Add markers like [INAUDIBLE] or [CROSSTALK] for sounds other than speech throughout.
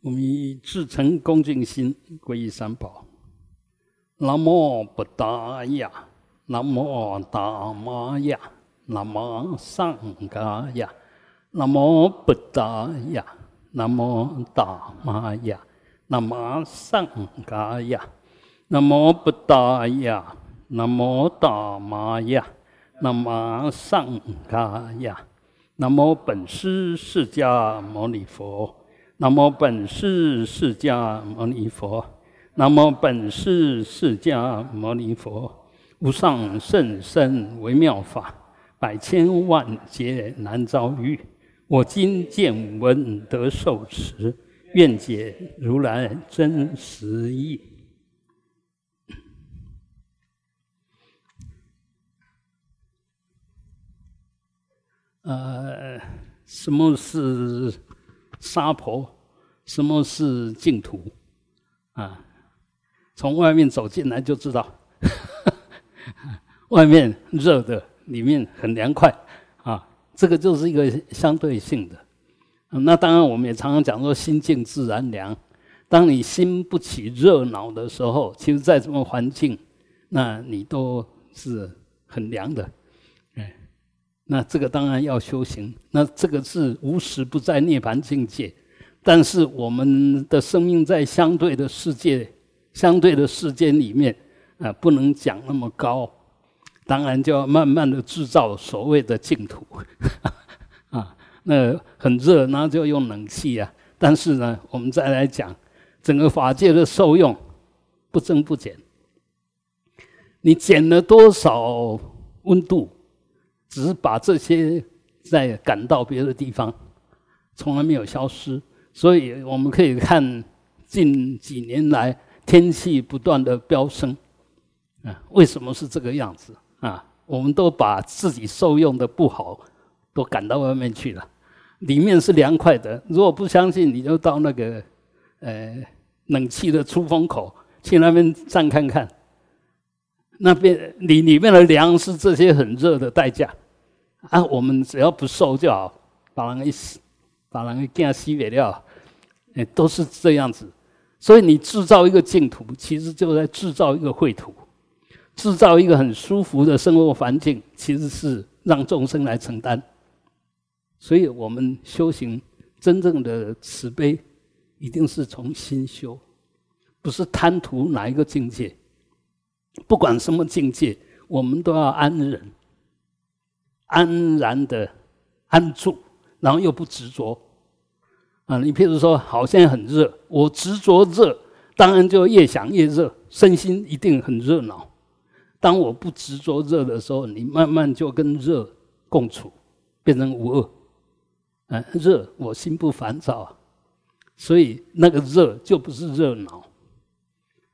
我们以至诚恭敬心皈依三宝。南无不达雅，南无达玛雅，南无上伽雅，南无不达雅，南无达玛雅，南无上伽雅，南无布达雅，南无达玛雅，南无上伽雅，南无本师释迦牟尼佛。南无本师释迦牟尼佛，南无本师释迦牟尼佛，无上甚深微妙法，百千万劫难遭遇。我今见闻得受持，愿解如来真实义。呃，什么是？沙婆，什么是净土？啊，从外面走进来就知道，[LAUGHS] 外面热的，里面很凉快啊。这个就是一个相对性的。那当然，我们也常常讲说，心静自然凉。当你心不起热闹的时候，其实在什么环境，那你都是很凉的。那这个当然要修行，那这个是无时不在涅槃境界，但是我们的生命在相对的世界、相对的世间里面啊，不能讲那么高，当然就要慢慢的制造所谓的净土 [LAUGHS] 啊。那很热，那就用冷气啊。但是呢，我们再来讲整个法界的受用不增不减，你减了多少温度？只是把这些再赶到别的地方，从来没有消失。所以我们可以看近几年来天气不断的飙升，啊，为什么是这个样子啊？我们都把自己受用的不好都赶到外面去了，里面是凉快的。如果不相信，你就到那个呃冷气的出风口去那边站看看。那边里里面的凉是这些很热的代价，啊，我们只要不受就好，把人一死，把人给干死灭掉，都是这样子。所以你制造一个净土，其实就在制造一个秽土，制造一个很舒服的生活环境，其实是让众生来承担。所以我们修行真正的慈悲，一定是从心修，不是贪图哪一个境界。不管什么境界，我们都要安忍、安然的安住，然后又不执着。啊，你譬如说，好，现在很热，我执着热，当然就越想越热，身心一定很热闹。当我不执着热的时候，你慢慢就跟热共处，变成无恶。啊，热，我心不烦躁，所以那个热就不是热闹。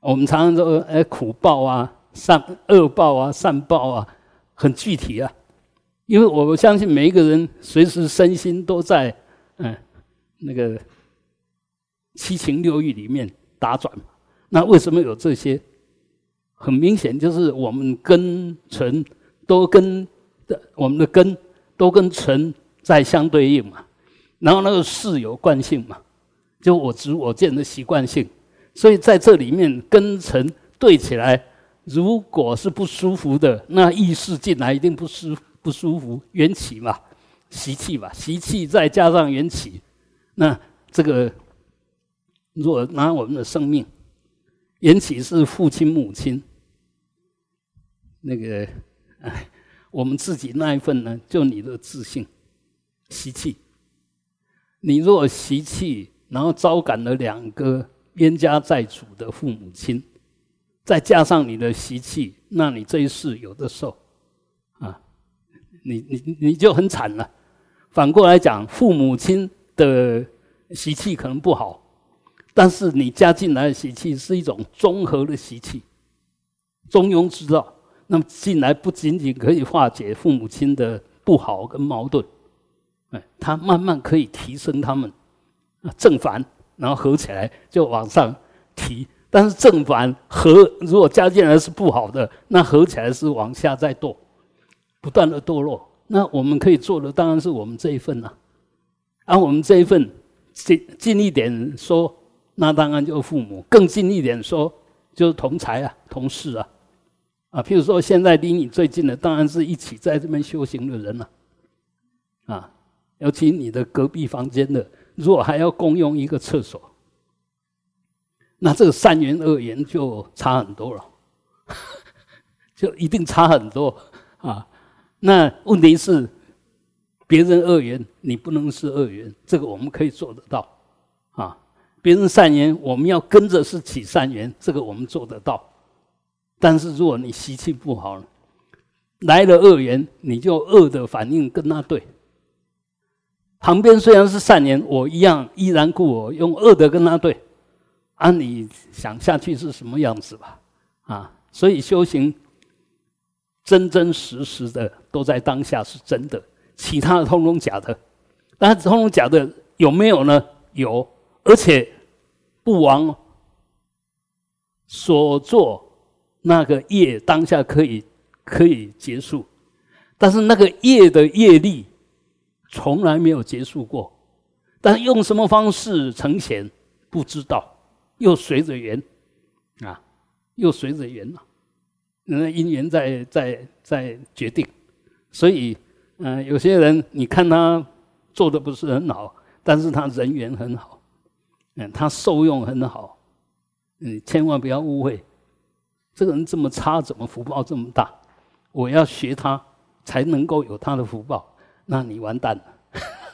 我们常常说，哎，苦报啊，善恶报啊，善报啊，很具体啊。因为我相信每一个人随时身心都在嗯那个七情六欲里面打转。那为什么有这些？很明显就是我们根尘都跟的我们的根都跟尘在相对应嘛。然后那个事有惯性嘛，就我执我见的习惯性。所以在这里面根尘对起来，如果是不舒服的，那意识进来一定不舒不舒服。缘起嘛，习气嘛，习气再加上缘起，那这个若拿我们的生命，缘起是父亲母亲，那个哎，[LAUGHS] 我们自己那一份呢，就你的自信习气。你若习气，然后招感了两个。冤家债主的父母亲，再加上你的习气，那你这一世有的受，啊，你你你就很惨了。反过来讲，父母亲的习气可能不好，但是你加进来的习气是一种综合的习气，中庸之道。那么进来不仅仅可以化解父母亲的不好跟矛盾，哎，他慢慢可以提升他们正反。然后合起来就往上提，但是正反合如果加进来是不好的，那合起来是往下再堕，不断的堕落。那我们可以做的当然是我们这一份呐，而我们这一份近近一点说，那当然就是父母；更近一点说，就是同才啊、同事啊。啊，譬如说，现在离你最近的，当然是一起在这边修行的人了。啊，尤其你的隔壁房间的，如果还要共用一个厕所，那这个善缘恶缘就差很多了，[LAUGHS] 就一定差很多啊。那问题是，别人恶缘，你不能是恶缘，这个我们可以做得到啊。别人善缘，我们要跟着是起善缘，这个我们做得到。但是如果你习气不好，来了恶缘，你就恶的反应跟他对。旁边虽然是善缘，我一样依然故我，用恶的跟他对。啊，你想下去是什么样子吧？啊，所以修行真真实实的都在当下是真的，其他的通通假的。但通通假的有没有呢？有，而且不枉所做。那个业当下可以可以结束，但是那个业的业力从来没有结束过。但是用什么方式呈现不知道，又随着缘啊，又随着缘了。那因缘在在在决定，所以嗯，有些人你看他做的不是很好，但是他人缘很好，嗯，他受用很好，嗯，千万不要误会。这个人这么差，怎么福报这么大？我要学他，才能够有他的福报。那你完蛋了。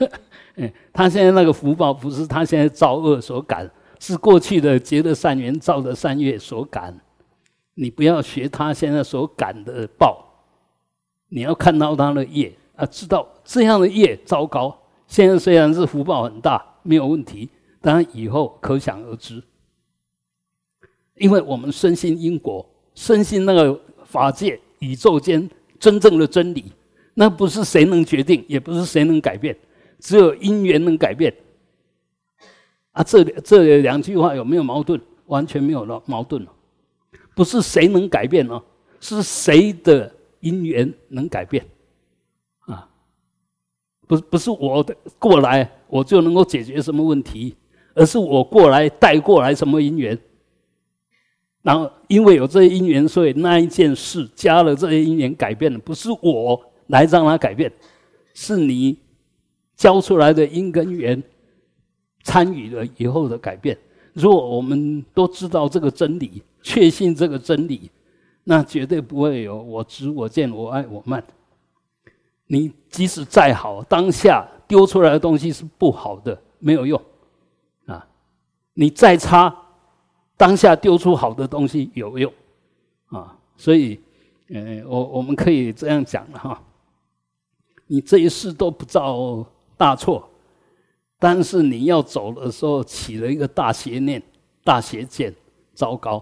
[LAUGHS] 嗯，他现在那个福报不是他现在造恶所感，是过去的结的善缘造的善业所感。你不要学他现在所感的报，你要看到他的业啊，知道这样的业糟糕。现在虽然是福报很大，没有问题，当然以后可想而知。因为我们深信因果，深信那个法界、宇宙间真正的真理，那不是谁能决定，也不是谁能改变，只有因缘能改变。啊，这这两句话有没有矛盾？完全没有了矛盾了。不是谁能改变呢？是谁的因缘能改变？不不是我的过来我就能够解决什么问题，而是我过来带过来什么因缘。然后，因为有这些因缘，所以那一件事加了这些因缘改变了，不是我来让它改变，是你教出来的因跟缘参与了以后的改变。如果我们都知道这个真理，确信这个真理，那绝对不会有我执、我见、我爱、我慢。你即使再好，当下丢出来的东西是不好的，没有用啊！你再差。当下丢出好的东西有用，啊，所以，呃，我我们可以这样讲了哈。你这一世都不造大错，但是你要走的时候起了一个大邪念、大邪见，糟糕。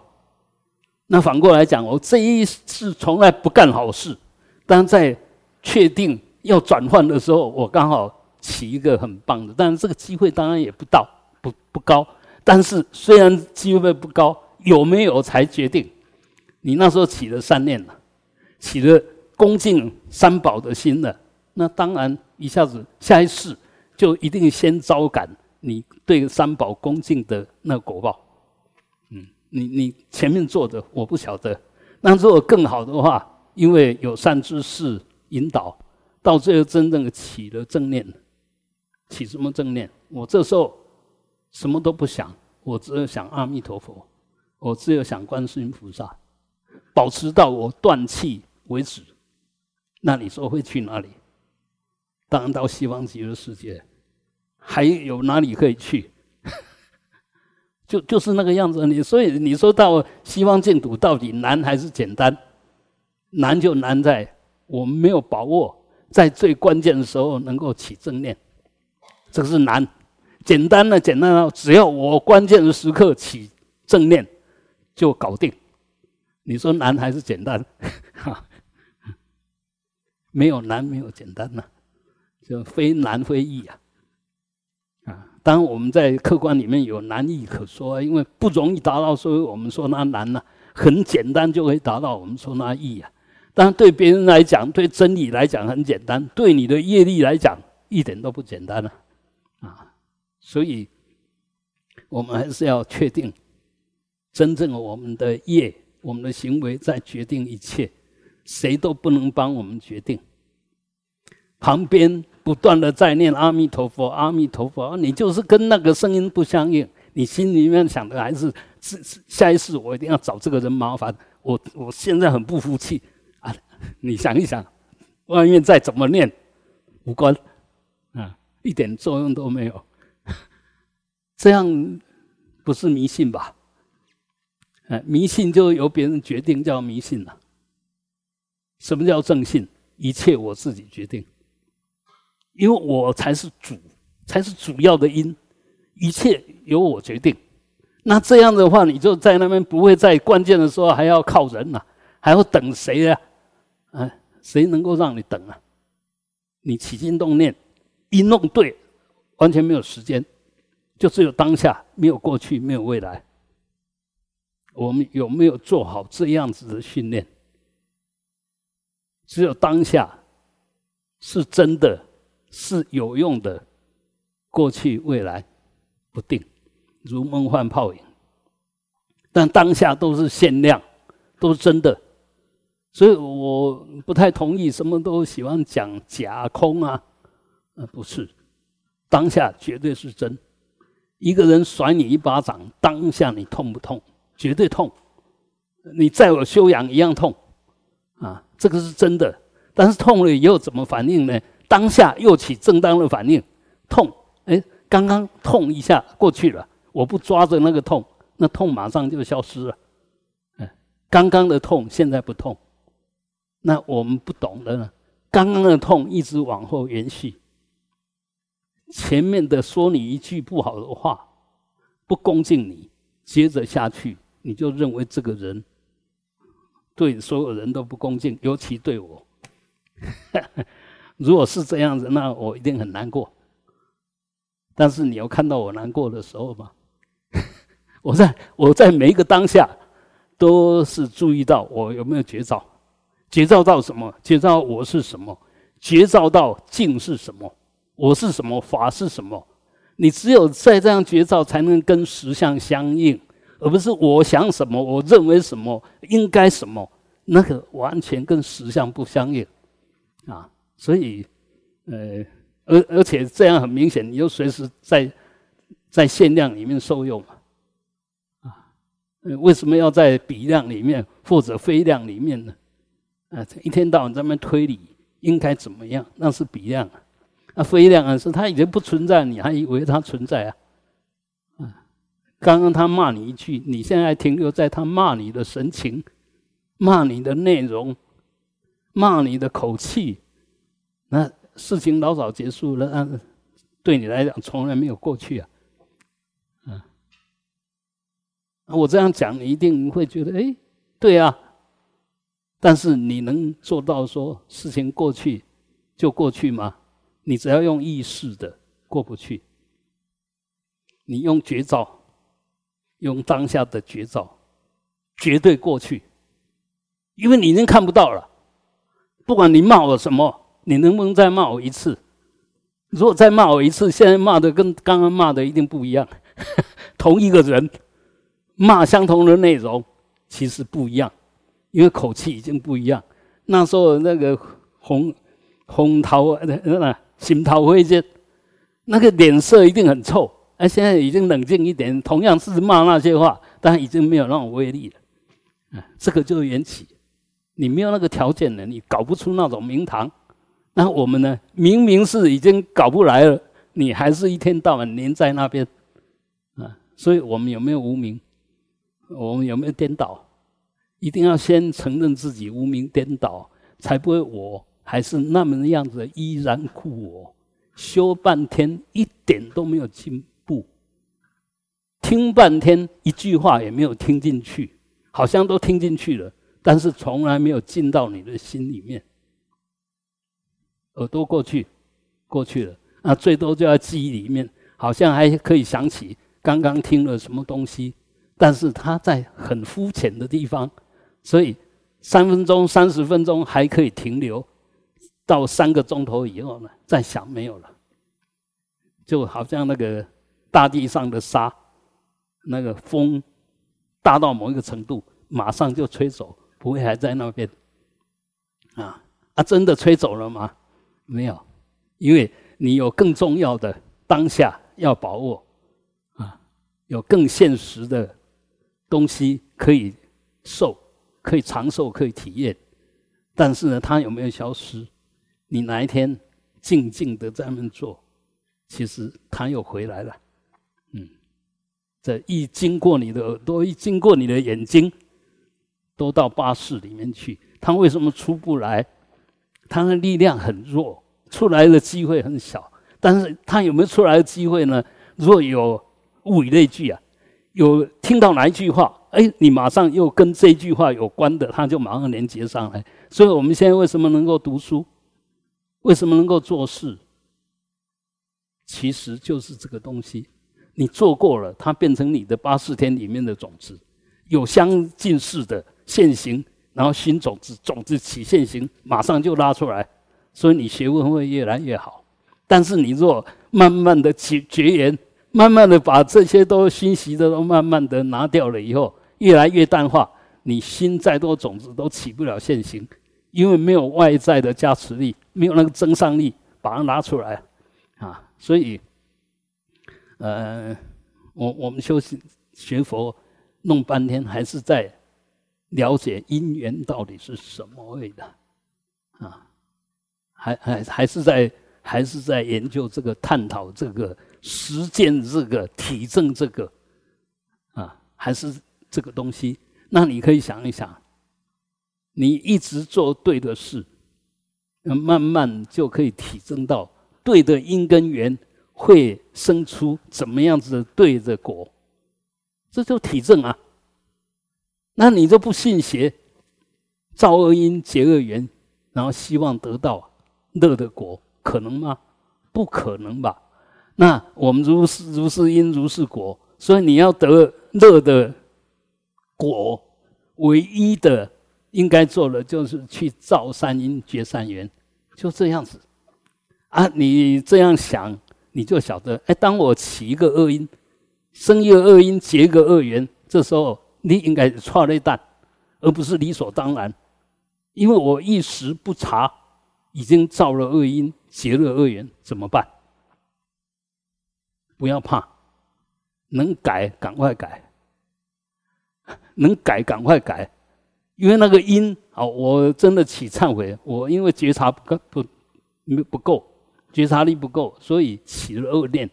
那反过来讲，我这一世从来不干好事，但在确定要转换的时候，我刚好起一个很棒的，但是这个机会当然也不到，不不高。但是虽然机会不高，有没有才决定。你那时候起了善念了，起了恭敬三宝的心了，那当然一下子下一世就一定先招感你对三宝恭敬的那个果报。嗯，你你前面做的我不晓得，那如果更好的话，因为有善知识引导，到最后真正的起了正念，起什么正念？我这时候。什么都不想，我只有想阿弥陀佛，我只有想观世音菩萨，保持到我断气为止。那你说会去哪里？当然到西方极乐世界，还有哪里可以去？就就是那个样子。你所以你说到西方净土到底难还是简单？难就难在我们没有把握，在最关键的时候能够起正念，这个是难。简单的，简单的，只要我关键的时刻起正念，就搞定。你说难还是简单？哈，[LAUGHS] 没有难，没有简单呐，就非难非易啊。啊，当我们在客观里面有难易可说，因为不容易达到，所以我们说那难呐。很简单就可以达到，我们说那易啊。但对别人来讲，对真理来讲很简单，对你的业力来讲一点都不简单了。啊。所以，我们还是要确定，真正我们的业、我们的行为在决定一切，谁都不能帮我们决定。旁边不断的在念阿弥陀佛，阿弥陀佛，你就是跟那个声音不相应，你心里面想的还是是下一世我一定要找这个人麻烦。我我现在很不服气！[LAUGHS] 你想一想，外面再怎么念，无关啊，一点作用都没有。[LAUGHS] 这样不是迷信吧？哎，迷信就由别人决定叫迷信了。什么叫正信？一切我自己决定。因为我才是主，才是主要的因，一切由我决定。那这样的话，你就在那边不会在关键的时候还要靠人呐，还要等谁呀？谁能够让你等啊？你起心动念一弄对，完全没有时间，就只有当下，没有过去，没有未来。我们有没有做好这样子的训练？只有当下是真的。是有用的，过去未来不定，如梦幻泡影。但当下都是限量，都是真的，所以我不太同意什么都喜欢讲假空啊，呃，不是，当下绝对是真。一个人甩你一巴掌，当下你痛不痛？绝对痛。你再有修养一样痛，啊，这个是真的。但是痛了以后怎么反应呢？当下又起正当的反应，痛，哎，刚刚痛一下过去了，我不抓着那个痛，那痛马上就消失了，哎，刚刚的痛现在不痛，那我们不懂的呢，刚刚的痛一直往后延续，前面的说你一句不好的话，不恭敬你，接着下去你就认为这个人对所有人都不恭敬，尤其对我。[LAUGHS] 如果是这样子，那我一定很难过。但是你有看到我难过的时候吗？[LAUGHS] 我在我在每一个当下，都是注意到我有没有觉照，觉照到什么？觉照我是什么？觉照到境是什么？我是什么？法是什么？你只有在这样觉照，才能跟实相相应，而不是我想什么，我认为什么，应该什么，那个完全跟实相不相应啊。所以，呃，而而且这样很明显，你就随时在在限量里面受用嘛，啊，为什么要在比量里面或者非量里面呢？啊，一天到晚在那推理应该怎么样？那是比量啊，那非量啊是它已经不存在，你还以为它存在啊？啊，刚刚他骂你一句，你现在停留在他骂你的神情、骂你的内容、骂你的口气。那事情老早结束了，那对你来讲从来没有过去啊，嗯，我这样讲你一定会觉得，哎，对啊，但是你能做到说事情过去就过去吗？你只要用意识的过不去，你用绝招，用当下的绝招，绝对过去，因为你已经看不到了，不管你骂我什么。你能不能再骂我一次？如果再骂我一次，现在骂的跟刚刚骂的一定不一样。[LAUGHS] 同一个人骂相同的内容，其实不一样，因为口气已经不一样。那时候那个红红桃那那心桃灰间，那个脸色一定很臭。哎，现在已经冷静一点，同样是骂那些话，但已经没有那种威力了。嗯，这个就是缘起，你没有那个条件的，你搞不出那种名堂。那我们呢？明明是已经搞不来了，你还是一天到晚黏在那边，啊！所以我们有没有无名？我们有没有颠倒？一定要先承认自己无名颠倒，才不会我还是那么的样子依然故我。修半天一点都没有进步，听半天一句话也没有听进去，好像都听进去了，但是从来没有进到你的心里面。耳朵过去，过去了，那最多就在记忆里面，好像还可以想起刚刚听了什么东西，但是它在很肤浅的地方，所以三分钟、三十分钟还可以停留，到三个钟头以后呢，再想没有了，就好像那个大地上的沙，那个风大到某一个程度，马上就吹走，不会还在那边。啊啊！真的吹走了吗？没有，因为你有更重要的当下要把握啊，有更现实的东西可以受，可以长寿，可以体验。但是呢，它有没有消失？你哪一天静静的在那边做，其实它又回来了。嗯，这一经过你的耳朵，一经过你的眼睛，都到巴士里面去。它为什么出不来？它的力量很弱，出来的机会很小。但是它有没有出来的机会呢？若有物以类聚啊，有听到哪一句话，哎，你马上又跟这句话有关的，它就马上连接上来。所以我们现在为什么能够读书？为什么能够做事？其实就是这个东西，你做过了，它变成你的八四天里面的种子，有相近似的现行。然后新种子，种子起现行，马上就拉出来，所以你学问会越来越好。但是你若慢慢的绝绝缘，慢慢的把这些都熏习的都慢慢的拿掉了以后，越来越淡化，你心再多种子都起不了现行，因为没有外在的加持力，没有那个增上力把它拿出来啊。所以，呃，我我们修行学佛弄半天，还是在。了解因缘到底是什么味的，啊，还还还是在还是在研究这个探讨这个实践这个体证这个，啊，还是这个东西？那你可以想一想，你一直做对的事，慢慢就可以体证到对的因跟缘会生出怎么样子的对的果，这就体证啊。那你就不信邪，造恶因结恶缘，然后希望得到乐的果，可能吗？不可能吧？那我们如是如是因如是果，所以你要得乐的果，唯一的应该做的就是去造善因结善缘，就这样子啊！你这样想，你就晓得，哎，当我起一个恶因，生一个恶因，结一个恶缘，这时候。你应该错了一蛋，而不是理所当然。因为我一时不察，已经造了恶因，结了恶缘，怎么办？不要怕，能改赶快改，[LAUGHS] 能改赶快改。因为那个因，啊，我真的起忏悔，我因为觉察不不没不够，觉察力不够，所以起了恶念，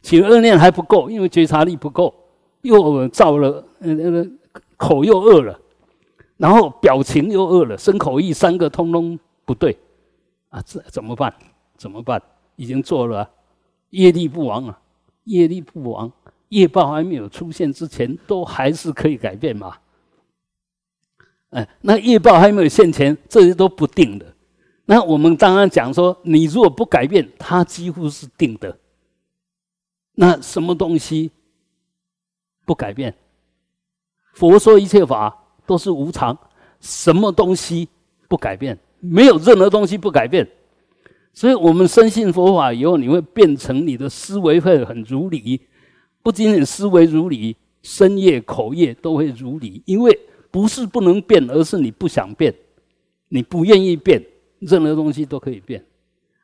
起了恶念还不够，因为觉察力不够。又造了，那个口又饿了，然后表情又饿了，身口意三个通通不对，啊，这怎么办？怎么办？已经做了，业力不亡啊，业力不亡，业报还没有出现之前，都还是可以改变嘛。哎，那业报还没有现前，这些都不定的。那我们刚刚讲说，你如果不改变，它几乎是定的。那什么东西？不改变，佛说一切法都是无常，什么东西不改变？没有任何东西不改变。所以，我们深信佛法以后，你会变成你的思维会很如理，不仅仅思维如理，身业口业都会如理。因为不是不能变，而是你不想变，你不愿意变，任何东西都可以变。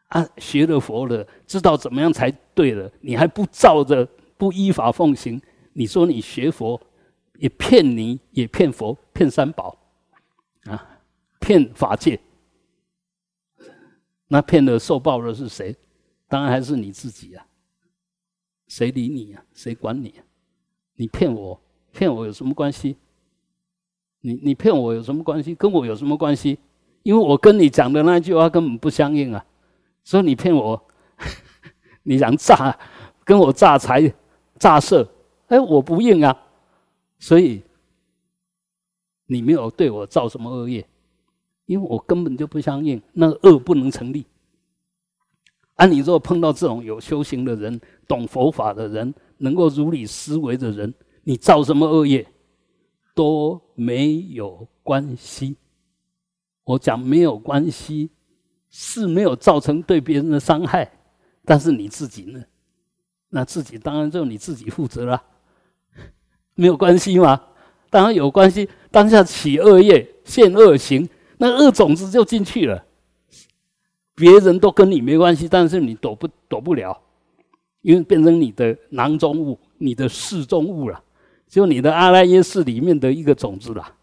啊，学了佛了，知道怎么样才对了，你还不照着，不依法奉行。你说你学佛，也骗你，也骗佛，骗三宝，啊，骗法界。那骗的受报的是谁？当然还是你自己啊。谁理你啊？谁管你？你骗我，骗我有什么关系？你你骗我有什么关系？跟我有什么关系？因为我跟你讲的那句话根本不相应啊。所以你骗我，[LAUGHS] 你想诈，跟我诈财、诈色。哎，我不应啊，所以你没有对我造什么恶业，因为我根本就不相信，那个恶不能成立。啊，你若碰到这种有修行的人、懂佛法的人、能够如理思维的人，你造什么恶业都没有关系。我讲没有关系，是没有造成对别人的伤害，但是你自己呢？那自己当然就你自己负责了，没有关系吗？当然有关系。当下起恶业，现恶行，那恶种子就进去了。别人都跟你没关系，但是你躲不躲不了，因为变成你的囊中物，你的室中物了，就你的阿赖耶识里面的一个种子了。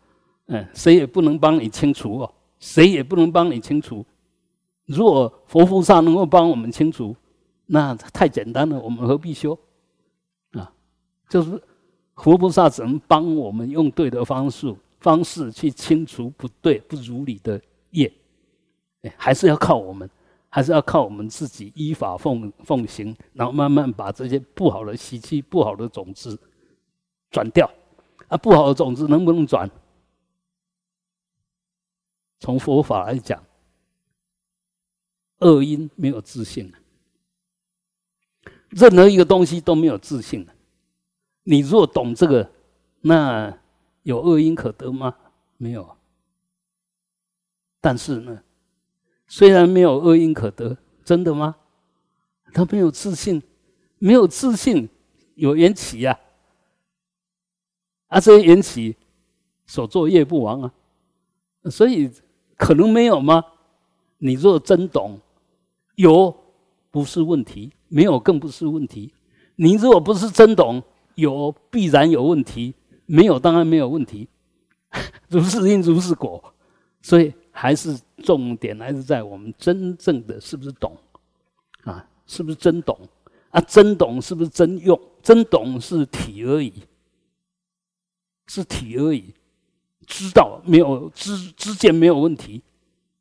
嗯，谁也不能帮你清除哦，谁也不能帮你清除。如果佛菩萨能够帮我们清除，那太简单了，我们何必修？啊，就是佛菩萨只能帮我们用对的方式方式去清除不对不如理的业。还是要靠我们，还是要靠我们自己依法奉奉行，然后慢慢把这些不好的习气、不好的种子转掉。啊，不好的种子能不能转？从佛法来讲，恶因没有自信任何一个东西都没有自信。你若懂这个，那有恶因可得吗？没有。但是呢？虽然没有恶因可得，真的吗？他没有自信，没有自信，有缘起呀。啊，这些缘起所作业不亡啊，所以可能没有吗？你若真懂，有不是问题，没有更不是问题。你如果不是真懂，有必然有问题，没有当然没有问题。[LAUGHS] 如是因如是果，所以。还是重点还是在我们真正的是不是懂啊？是不是真懂啊？真懂是不是真用？真懂是体而已，是体而已。知道没有知知见没有问题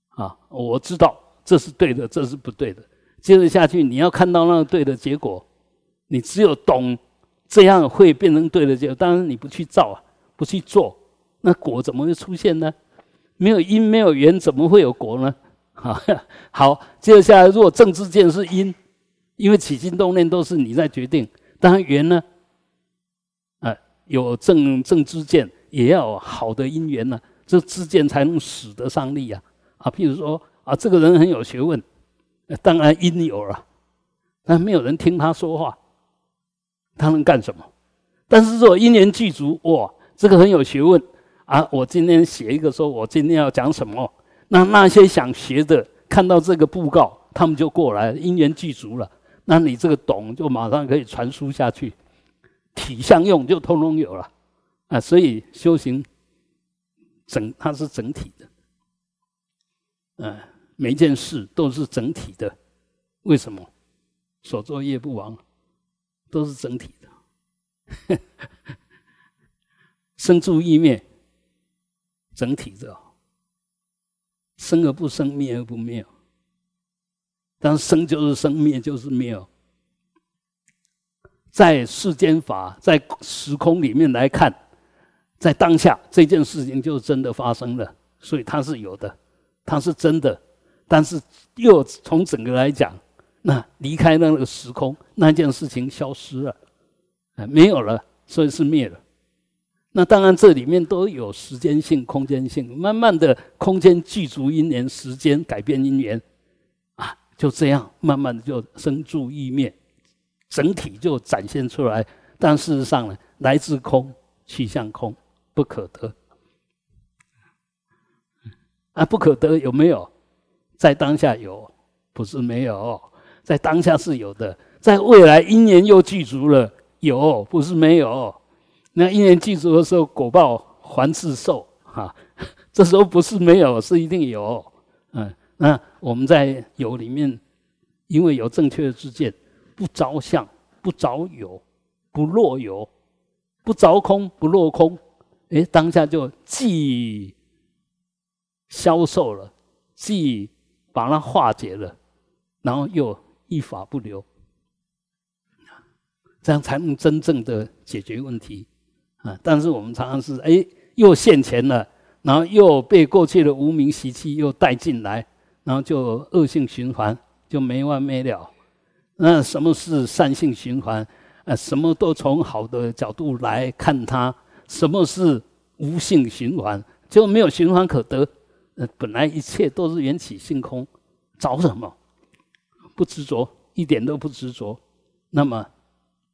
啊？我知道这是对的，这是不对的。接着下去，你要看到那个对的结果，你只有懂，这样会变成对的结果。当然你不去造啊，不去做，那果怎么会出现呢？没有因没有缘，怎么会有果呢？好，[LAUGHS] 好，接下来，如果正知见是因，因为起心动念都是你在决定，当然缘呢，啊，有正正知见，也要好的因缘呢，这知见才能使得上力呀。啊，譬如说啊，这个人很有学问，当然因有了，但没有人听他说话，他能干什么？但是说因缘具足，哇，这个很有学问。啊，我今天写一个，说我今天要讲什么？那那些想学的看到这个布告，他们就过来，因缘具足了。那你这个懂，就马上可以传输下去，体相用就通通有了啊。所以修行整它是整体的，嗯，每一件事都是整体的。为什么？所作业不亡，都是整体的，[LAUGHS] 生住意灭。整体的，生而不生，灭而不灭。但生就是生，灭就是灭。在世间法，在时空里面来看，在当下这件事情就真的发生了，所以它是有的，它是真的。但是又从整个来讲，那离开那个时空，那件事情消失了，啊，没有了，所以是灭了。那当然，这里面都有时间性、空间性。慢慢的，空间具足因缘，时间改变因缘，啊，就这样，慢慢的就生住意灭，整体就展现出来。但事实上呢，来自空，去向空，不可得。啊，不可得有没有？在当下有，不是没有，在当下是有的。在未来因缘又具足了，有，不是没有。那因缘具足的时候，果报还自受哈。这时候不是没有，是一定有。嗯，那我们在有里面，因为有正确的知见，不着相，不着有，不落有，不着空，不落空。哎，当下就既消受了，既把它化解了，然后又一法不留，这样才能真正的解决问题。啊！但是我们常常是哎，又现钱了，然后又被过去的无名习气又带进来，然后就恶性循环，就没完没了。那什么是善性循环？啊，什么都从好的角度来看它。什么是无性循环？就没有循环可得。呃，本来一切都是缘起性空，找什么？不执着，一点都不执着。那么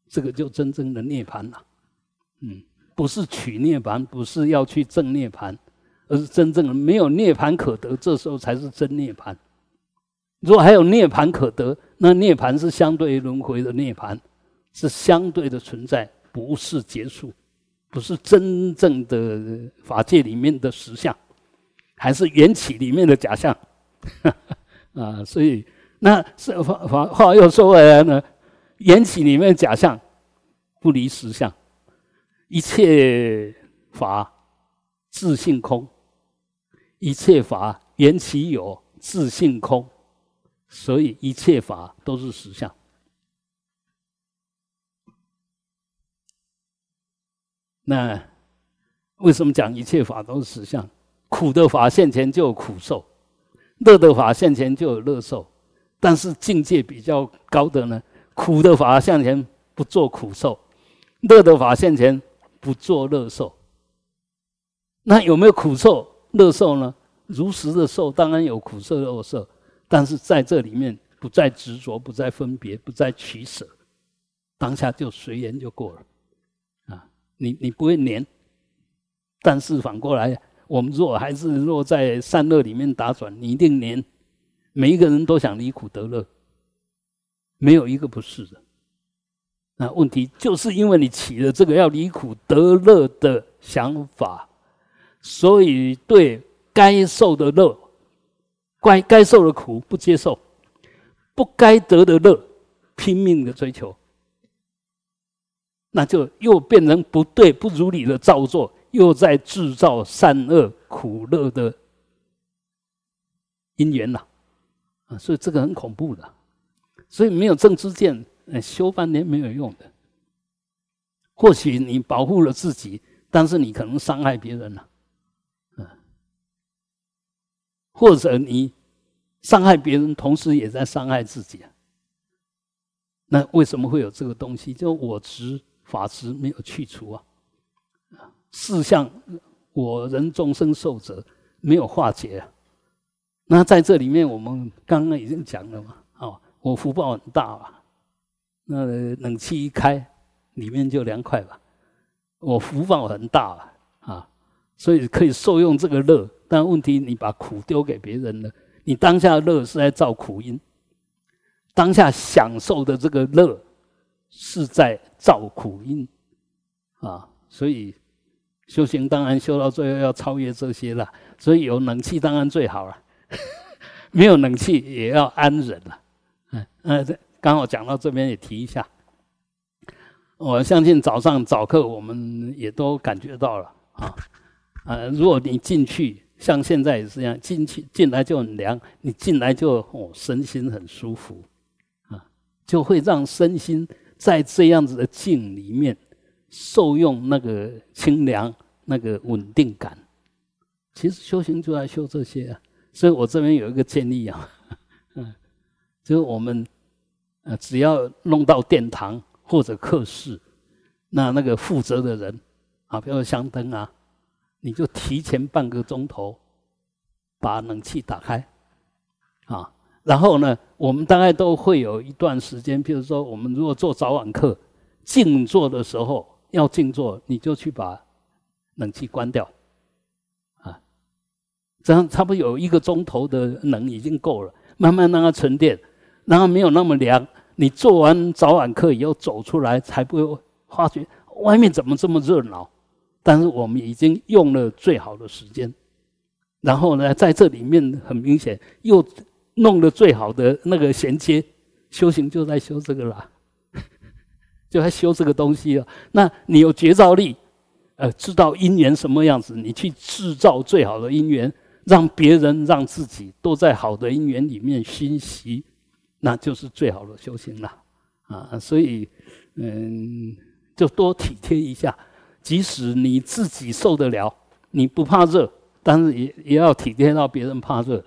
这个就真正的涅槃了。嗯，不是取涅槃，不是要去证涅槃，而是真正的没有涅槃可得，这时候才是真涅槃。如果还有涅槃可得，那涅槃是相对于轮回的涅槃，是相对的存在，不是结束，不是真正的法界里面的实相，还是缘起里面的假象。[LAUGHS] 啊，所以那是话话话又说回来呢，缘起里面假象不离实相，一切法自性空，一切法缘起有，自性空。所以一切法都是实相。那为什么讲一切法都是实相？苦的法现前就有苦受，乐的法现前就有乐受。但是境界比较高的呢，苦的法向前不做苦受，乐的法向前不做乐受。那有没有苦受、乐受呢？如实的受，当然有苦受、乐受。但是在这里面，不再执着，不再分别，不再取舍，当下就随缘就过了，啊，你你不会黏。但是反过来，我们若还是若在善恶里面打转，你一定黏。每一个人都想离苦得乐，没有一个不是的。那问题就是因为你起了这个要离苦得乐的想法，所以对该受的乐。该该受的苦不接受，不该得的乐拼命的追求，那就又变成不对不如理的造作，又在制造善恶苦乐的因缘了啊！所以这个很恐怖的，所以没有正知见，修半天没有用的。或许你保护了自己，但是你可能伤害别人了。嗯或者你伤害别人，同时也在伤害自己啊？那为什么会有这个东西？就我执、法执没有去除啊？四相我人众生受者没有化解啊？那在这里面，我们刚刚已经讲了嘛？哦，我福报很大吧？那冷气一开，里面就凉快吧？我福报很大啊，啊，所以可以受用这个乐。但问题，你把苦丢给别人了，你当下乐是在造苦因，当下享受的这个乐是在造苦因，啊，所以修行当然修到最后要超越这些了。所以有冷气当然最好了，[LAUGHS] 没有冷气也要安忍了。嗯呃，刚好讲到这边也提一下，我相信早上早课我们也都感觉到了啊，呃，如果你进去。像现在也是一样，进去进来就很凉，你进来就哦，身心很舒服，啊，就会让身心在这样子的静里面受用那个清凉、那个稳定感。其实修行就在修这些啊，所以我这边有一个建议啊，嗯，就是我们呃，只要弄到殿堂或者客室，那那个负责的人啊，比如说香灯啊。你就提前半个钟头把冷气打开，啊，然后呢，我们大概都会有一段时间，譬如说，我们如果做早晚课静坐的时候要静坐，你就去把冷气关掉，这样差不多有一个钟头的冷已经够了，慢慢让它沉淀，然后没有那么凉。你做完早晚课以后走出来，才不会发觉外面怎么这么热闹。但是我们已经用了最好的时间，然后呢，在这里面很明显又弄了最好的那个衔接，修行就在修这个啦，[LAUGHS] 就在修这个东西了。那你有觉照力，呃，知道因缘什么样子，你去制造最好的因缘，让别人、让自己都在好的因缘里面熏习，那就是最好的修行了啊。所以，嗯，就多体贴一下。即使你自己受得了，你不怕热，但是也也要体贴到别人怕热，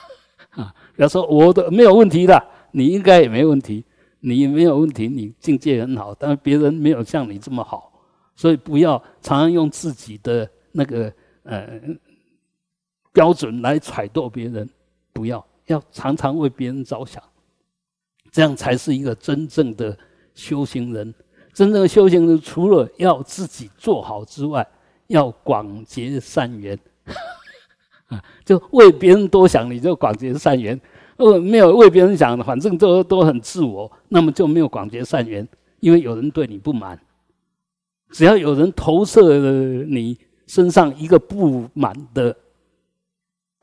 [LAUGHS] 啊，比方说我的没有问题的，你应该也没问题，你没有问题，你境界很好，但是别人没有像你这么好，所以不要常常用自己的那个呃标准来揣度别人，不要，要常常为别人着想，这样才是一个真正的修行人。真正的修行人除了要自己做好之外，要广结善缘，啊，[LAUGHS] 就为别人多想，你就广结善缘；呃，没有为别人想，反正都都很自我，那么就没有广结善缘，因为有人对你不满。只要有人投射了你身上一个不满的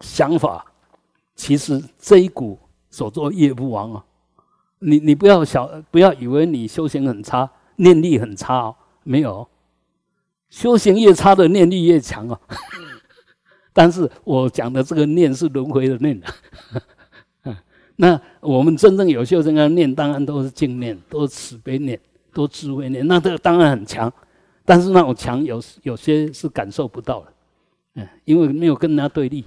想法，其实这一股所做业不亡啊！你你不要小，不要以为你修行很差，念力很差哦，没有，修行越差的念力越强哦。[LAUGHS] 但是我讲的这个念是轮回的念啊，[LAUGHS] 那我们真正有修行的念，当然都是净念，都是慈悲念，都智慧念，那这个当然很强。但是那种强有有些是感受不到的，嗯，因为没有跟人家对立。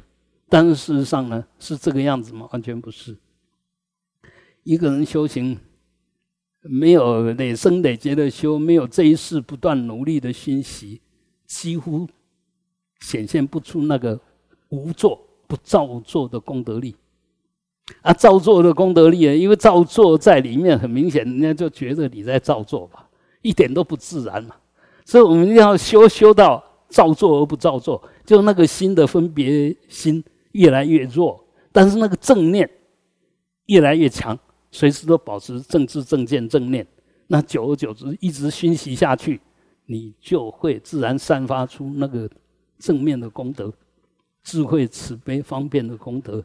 但是事实上呢，是这个样子吗？完全不是。一个人修行，没有累生累劫的修，没有这一世不断努力的熏习，几乎显现不出那个无作不造作的功德力。啊，造作的功德力啊，因为造作在里面，很明显，人家就觉得你在造作吧，一点都不自然嘛。所以我们一定要修修到造作而不造作，就那个心的分别心越来越弱，但是那个正念越来越强，随时都保持正知正见正念，那久而久之一直熏习下去，你就会自然散发出那个正面的功德、智慧、慈悲、方便的功德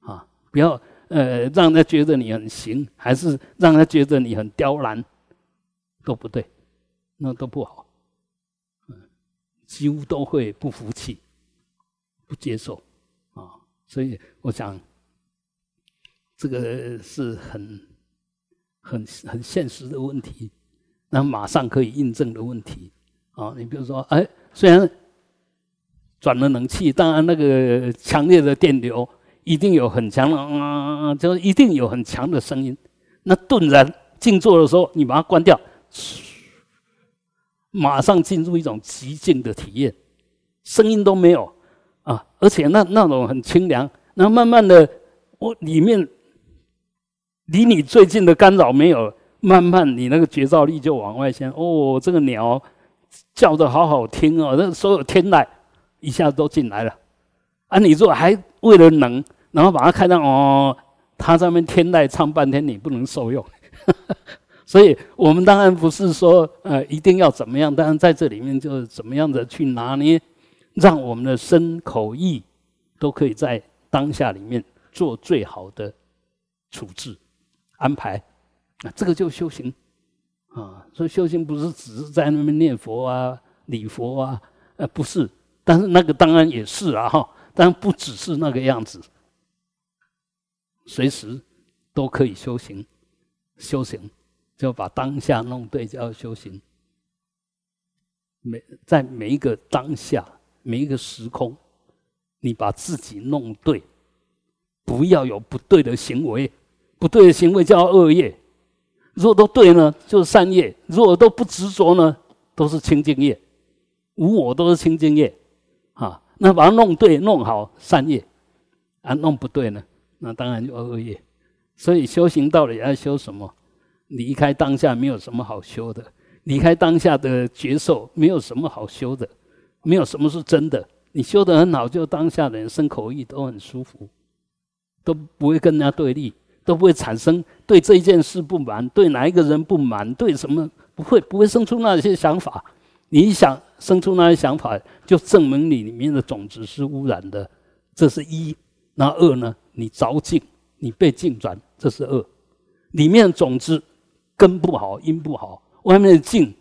啊！不要呃让他觉得你很行，还是让他觉得你很刁难，都不对，那都不好。几乎都会不服气、不接受，所以我想，这个是很、很、很现实的问题，那马上可以印证的问题啊。你比如说，哎，虽然转了冷气，当然那个强烈的电流一定有很强的啊，就一定有很强的声音。那顿然静坐的时候，你把它关掉。马上进入一种极静的体验，声音都没有啊，而且那那种很清凉。然后慢慢的，我里面离你最近的干扰没有，慢慢你那个觉照力就往外先。哦，这个鸟叫的好好听哦，那所有天籁一下子都进来了。啊，你如果还为了能，然后把它开到哦，它上面天籁唱半天，你不能受用。[LAUGHS] 所以我们当然不是说，呃，一定要怎么样。当然在这里面就是怎么样的去拿捏，让我们的身口意都可以在当下里面做最好的处置安排。啊，这个就修行啊。所以修行不是只是在那边念佛啊、礼佛啊，呃，不是。但是那个当然也是啊，哈。但不只是那个样子，随时都可以修行，修行。就把当下弄对，叫修行。每在每一个当下，每一个时空，你把自己弄对，不要有不对的行为。不对的行为叫恶业，如果都对呢，就是善业；如果都不执着呢，都是清净业。无我都是清净业，啊，那把它弄对、弄好，善业；啊，弄不对呢，那当然就恶业。所以修行到底要修什么？离开当下没有什么好修的，离开当下的觉受没有什么好修的，没有什么是真的。你修得很好，就当下的人生口意都很舒服，都不会跟人家对立，都不会产生对这一件事不满，对哪一个人不满，对什么不会不会生出那些想法。你一想生出那些想法，就证明你里面的种子是污染的，这是一。那二呢？你着境，你被境转，这是二。里面的种子。根不好，因不好，外面的境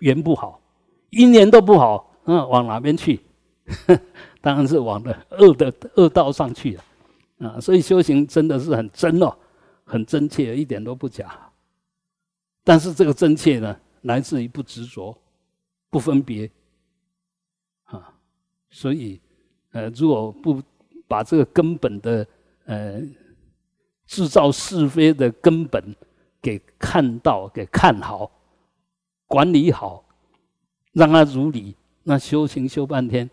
缘不好，因缘都不好，嗯，往哪边去？[LAUGHS] 当然是往的恶的恶道上去了，啊，所以修行真的是很真哦，很真切，一点都不假。但是这个真切呢，来自于不执着，不分别，啊，所以，呃，如果不把这个根本的，呃，制造是非的根本。给看到，给看好，管理好，让它如理。那修行修半天，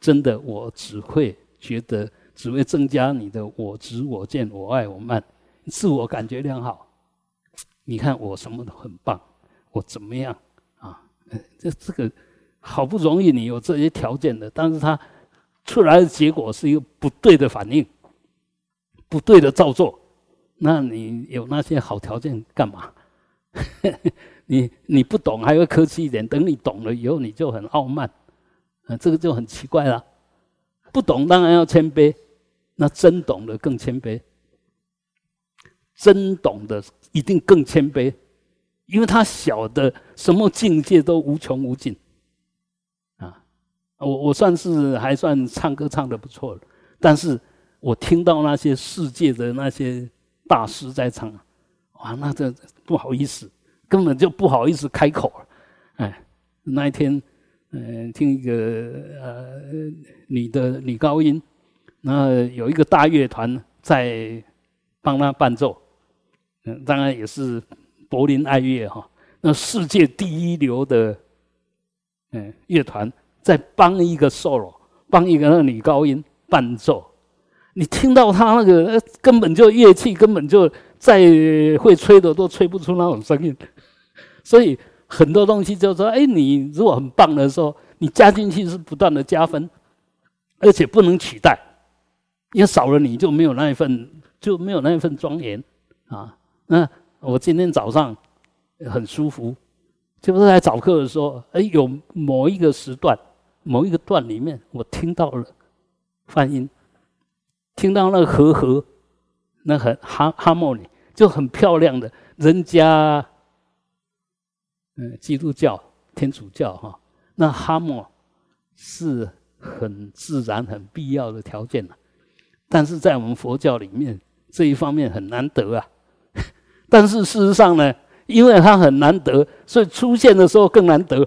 真的我只会觉得，只会增加你的我执、我见、我爱、我慢，自我感觉良好。你看我什么都很棒，我怎么样啊？这这个好不容易你有这些条件的，但是他出来的结果是一个不对的反应，不对的造作，那你有那些好条件干嘛？你你不懂还会客气一点，等你懂了以后你就很傲慢，啊，这个就很奇怪了。不懂当然要谦卑，那真懂的更谦卑，真懂的一定更谦卑，因为他晓得什么境界都无穷无尽。啊，我我算是还算唱歌唱的不错了，但是我听到那些世界的那些大师在唱，哇，那这不好意思。根本就不好意思开口，哎，那一天，嗯，听一个呃女的女高音，那有一个大乐团在帮她伴奏，嗯，当然也是柏林爱乐哈，那世界第一流的嗯乐团在帮一个 solo，帮一个那女高音伴奏，你听到他那个根本就乐器根本就再会吹的都吹不出那种声音。[LAUGHS] 所以很多东西就说，哎，你如果很棒的时候，你加进去是不断的加分，而且不能取代，因为少了你就没有那一份，就没有那一份庄严啊。那我今天早上很舒服，就是在早课的时候，哎，有某一个时段，某一个段里面，我听到了泛音，听到那个和和，那很哈哈莫尼，就很漂亮的，人家。嗯，基督教、天主教哈，那哈默是很自然、很必要的条件了。但是在我们佛教里面，这一方面很难得啊。[LAUGHS] 但是事实上呢，因为它很难得，所以出现的时候更难得。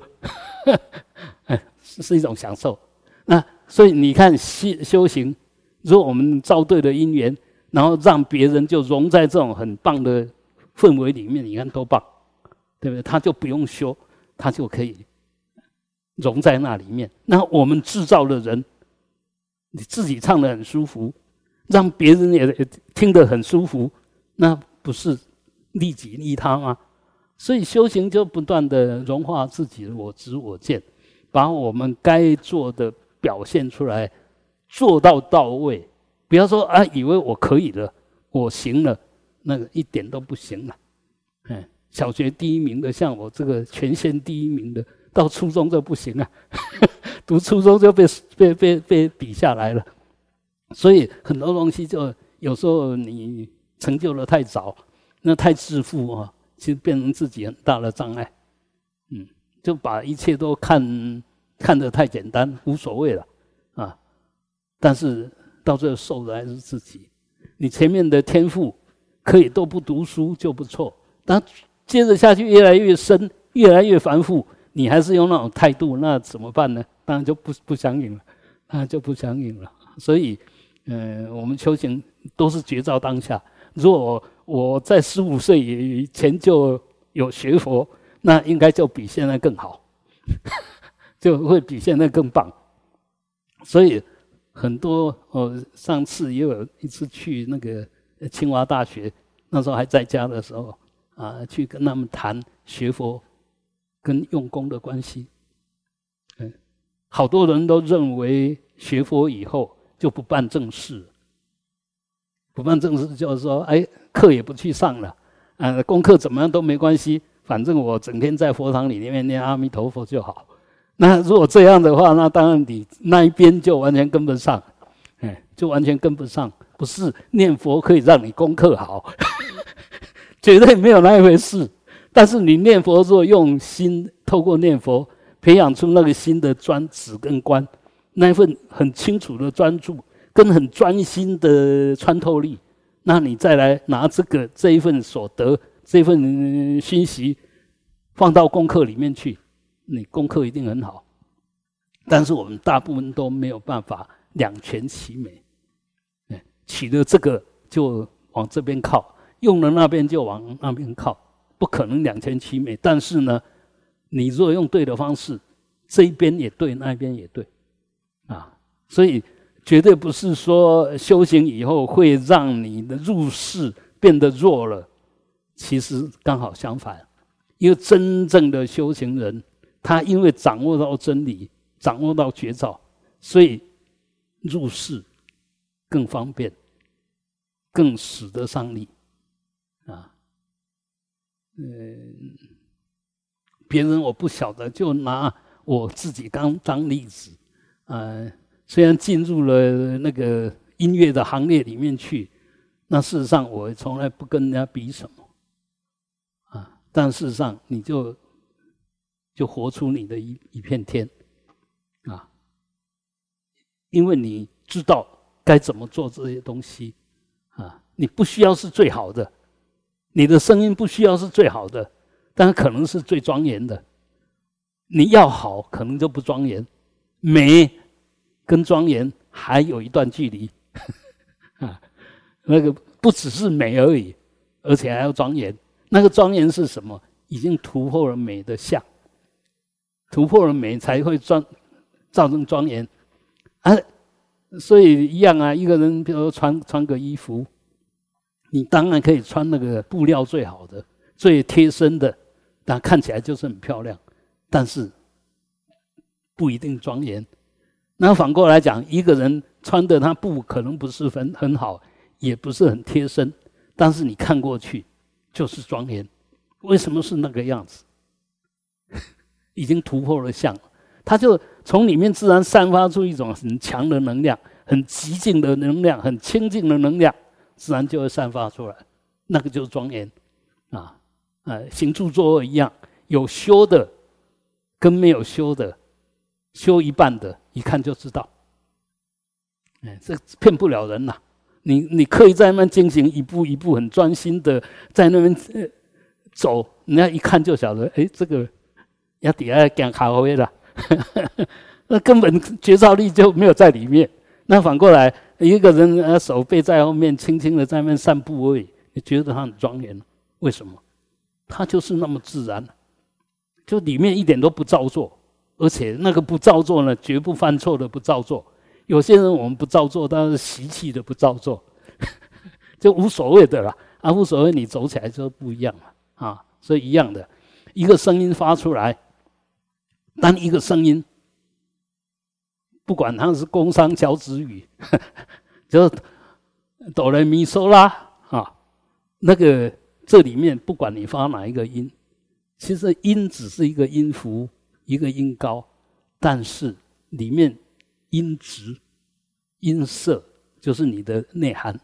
[LAUGHS] 哎，是一种享受。那所以你看修修行，如果我们造对了因缘，然后让别人就融在这种很棒的氛围里面，你看多棒！对不对？他就不用修，他就可以融在那里面。那我们制造的人，你自己唱的很舒服，让别人也听得很舒服，那不是利己利他吗？所以修行就不断的融化自己我执我见，把我们该做的表现出来，做到到位。不要说啊，以为我可以了，我行了，那个一点都不行了，嗯。小学第一名的，像我这个全县第一名的，到初中就不行啊，[LAUGHS] 读初中就被被被被比下来了。所以很多东西就有时候你成就的太早，那太自负啊，其实变成自己很大的障碍。嗯，就把一切都看看得太简单，无所谓了啊。但是到最后受的还是自己。你前面的天赋可以都不读书就不错，但。接着下去越来越深，越来越繁复，你还是用那种态度，那怎么办呢？当然就不不相应了，那就不相应了。所以，呃，我们修行都是绝招当下。如果我在十五岁以前就有学佛，那应该就比现在更好，[LAUGHS] 就会比现在更棒。所以很多，我上次也有一次去那个清华大学，那时候还在家的时候。啊，去跟他们谈学佛跟用功的关系。嗯，好多人都认为学佛以后就不办正事，不办正事就是说，哎，课也不去上了，啊，功课怎么样都没关系，反正我整天在佛堂里面念阿弥陀佛就好。[LAUGHS] 那如果这样的话，那当然你那一边就完全跟不上，哎，就完全跟不上。不是念佛可以让你功课好。[LAUGHS] 绝对没有那一回事，但是你念佛时候用心，透过念佛培养出那个心的专指跟观，那一份很清楚的专注跟很专心的穿透力，那你再来拿这个这一份所得这份信息放到功课里面去，你功课一定很好。但是我们大部分都没有办法两全其美，哎，取了这个就往这边靠。用了那边就往那边靠，不可能两全其美。但是呢，你若用对的方式，这一边也对，那一边也对，啊，所以绝对不是说修行以后会让你的入世变得弱了。其实刚好相反，因为真正的修行人，他因为掌握到真理，掌握到绝招，所以入世更方便，更使得上力啊。嗯，别人我不晓得，就拿我自己当当例子。呃，虽然进入了那个音乐的行列里面去，那事实上我从来不跟人家比什么啊。但事实上，你就就活出你的一一片天啊，因为你知道该怎么做这些东西啊。你不需要是最好的。你的声音不需要是最好的，但可能是最庄严的。你要好，可能就不庄严。美跟庄严还有一段距离 [LAUGHS] 啊，那个不只是美而已，而且还要庄严。那个庄严是什么？已经突破了美的相，突破了美才会庄造成庄严啊。所以一样啊，一个人比如说穿穿个衣服。你当然可以穿那个布料最好的、最贴身的，但看起来就是很漂亮，但是不一定庄严。那反过来讲，一个人穿的他布可能不是很很好，也不是很贴身，但是你看过去就是庄严。为什么是那个样子？已经突破了相，他就从里面自然散发出一种很强的能量、很极静的能量、很清净的能量。自然就会散发出来，那个就是庄严，啊，呃，行住坐卧一样，有修的跟没有修的，修一半的，一看就知道，哎，这骗不了人呐。你你刻意在那边进行一步一步很专心的在那边走，人家一看就晓得，哎，这个要底下讲卡位了，[LAUGHS] 那根本绝招力就没有在里面。那反过来。一个人呃手背在后面，轻轻的在那边散步而已，你觉得他很庄严？为什么？他就是那么自然，就里面一点都不造作，而且那个不造作呢，绝不犯错的不造作。有些人我们不造作，但是习气的不造作，[LAUGHS] 就无所谓的了啊，无所谓，你走起来就不一样了啊。所以一样的，一个声音发出来，当一个声音。不管它是工商交子语，[LAUGHS] 就哆来咪嗦啦啊，那个这里面不管你发哪一个音，其实音只是一个音符，一个音高，但是里面音质、音色就是你的内涵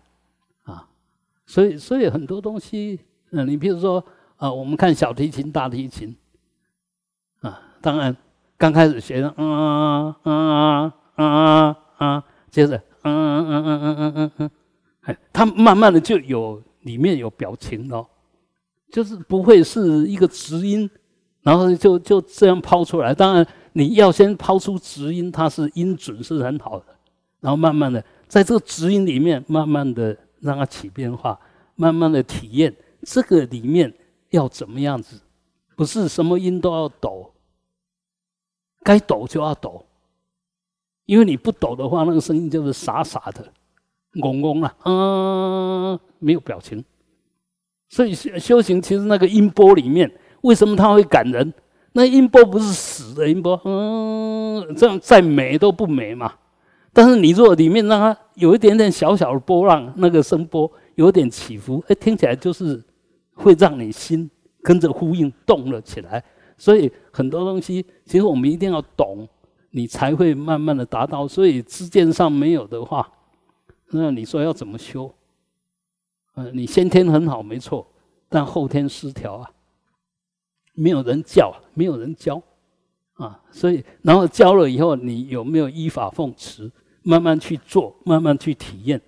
啊。所以，所以很多东西，嗯，你比如说啊，我们看小提琴、大提琴，当然。刚开始学的，嗯嗯嗯嗯嗯，接着，嗯嗯嗯嗯嗯嗯嗯嗯，哎，他慢慢的就有里面有表情了，就是不会是一个直音，然后就就这样抛出来。当然你要先抛出直音，它是音准是很好的，然后慢慢的在这个直音里面，慢慢的让它起变化，慢慢的体验这个里面要怎么样子，不是什么音都要抖。该抖就要抖，因为你不抖的话，那个声音就是傻傻的，嗡嗡啊，嗯，没有表情。所以修修行其实那个音波里面，为什么它会感人？那音波不是死的音波，嗯，这样再美都不美嘛。但是你如果里面让它有一点点小小的波浪，那个声波有点起伏，哎，听起来就是会让你心跟着呼应动了起来。所以很多东西，其实我们一定要懂，你才会慢慢的达到。所以知见上没有的话，那你说要怎么修？嗯，你先天很好没错，但后天失调啊，没有人教，没有人教啊。所以然后教了以后，你有没有依法奉持，慢慢去做，慢慢去体验，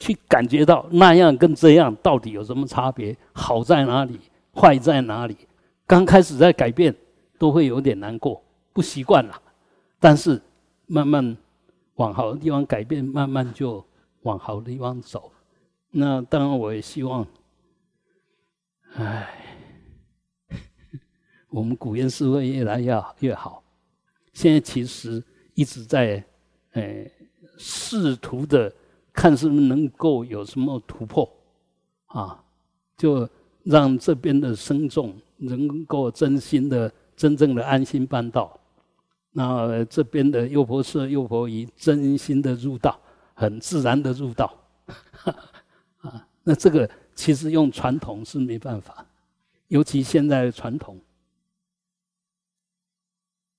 去感觉到那样跟这样到底有什么差别？好在哪里？坏在哪里？刚开始在改变，都会有点难过，不习惯了。但是慢慢往好的地方改变，慢慢就往好的地方走。那当然，我也希望，唉，[LAUGHS] 我们古言社会越来越越好。现在其实一直在，呃，试图的看是不是能够有什么突破，啊，就让这边的声众。能够真心的真正的安心办道。那这边的幼婆舍、幼婆夷真心的入道，很自然的入道。[LAUGHS] 啊，那这个其实用传统是没办法，尤其现在的传统，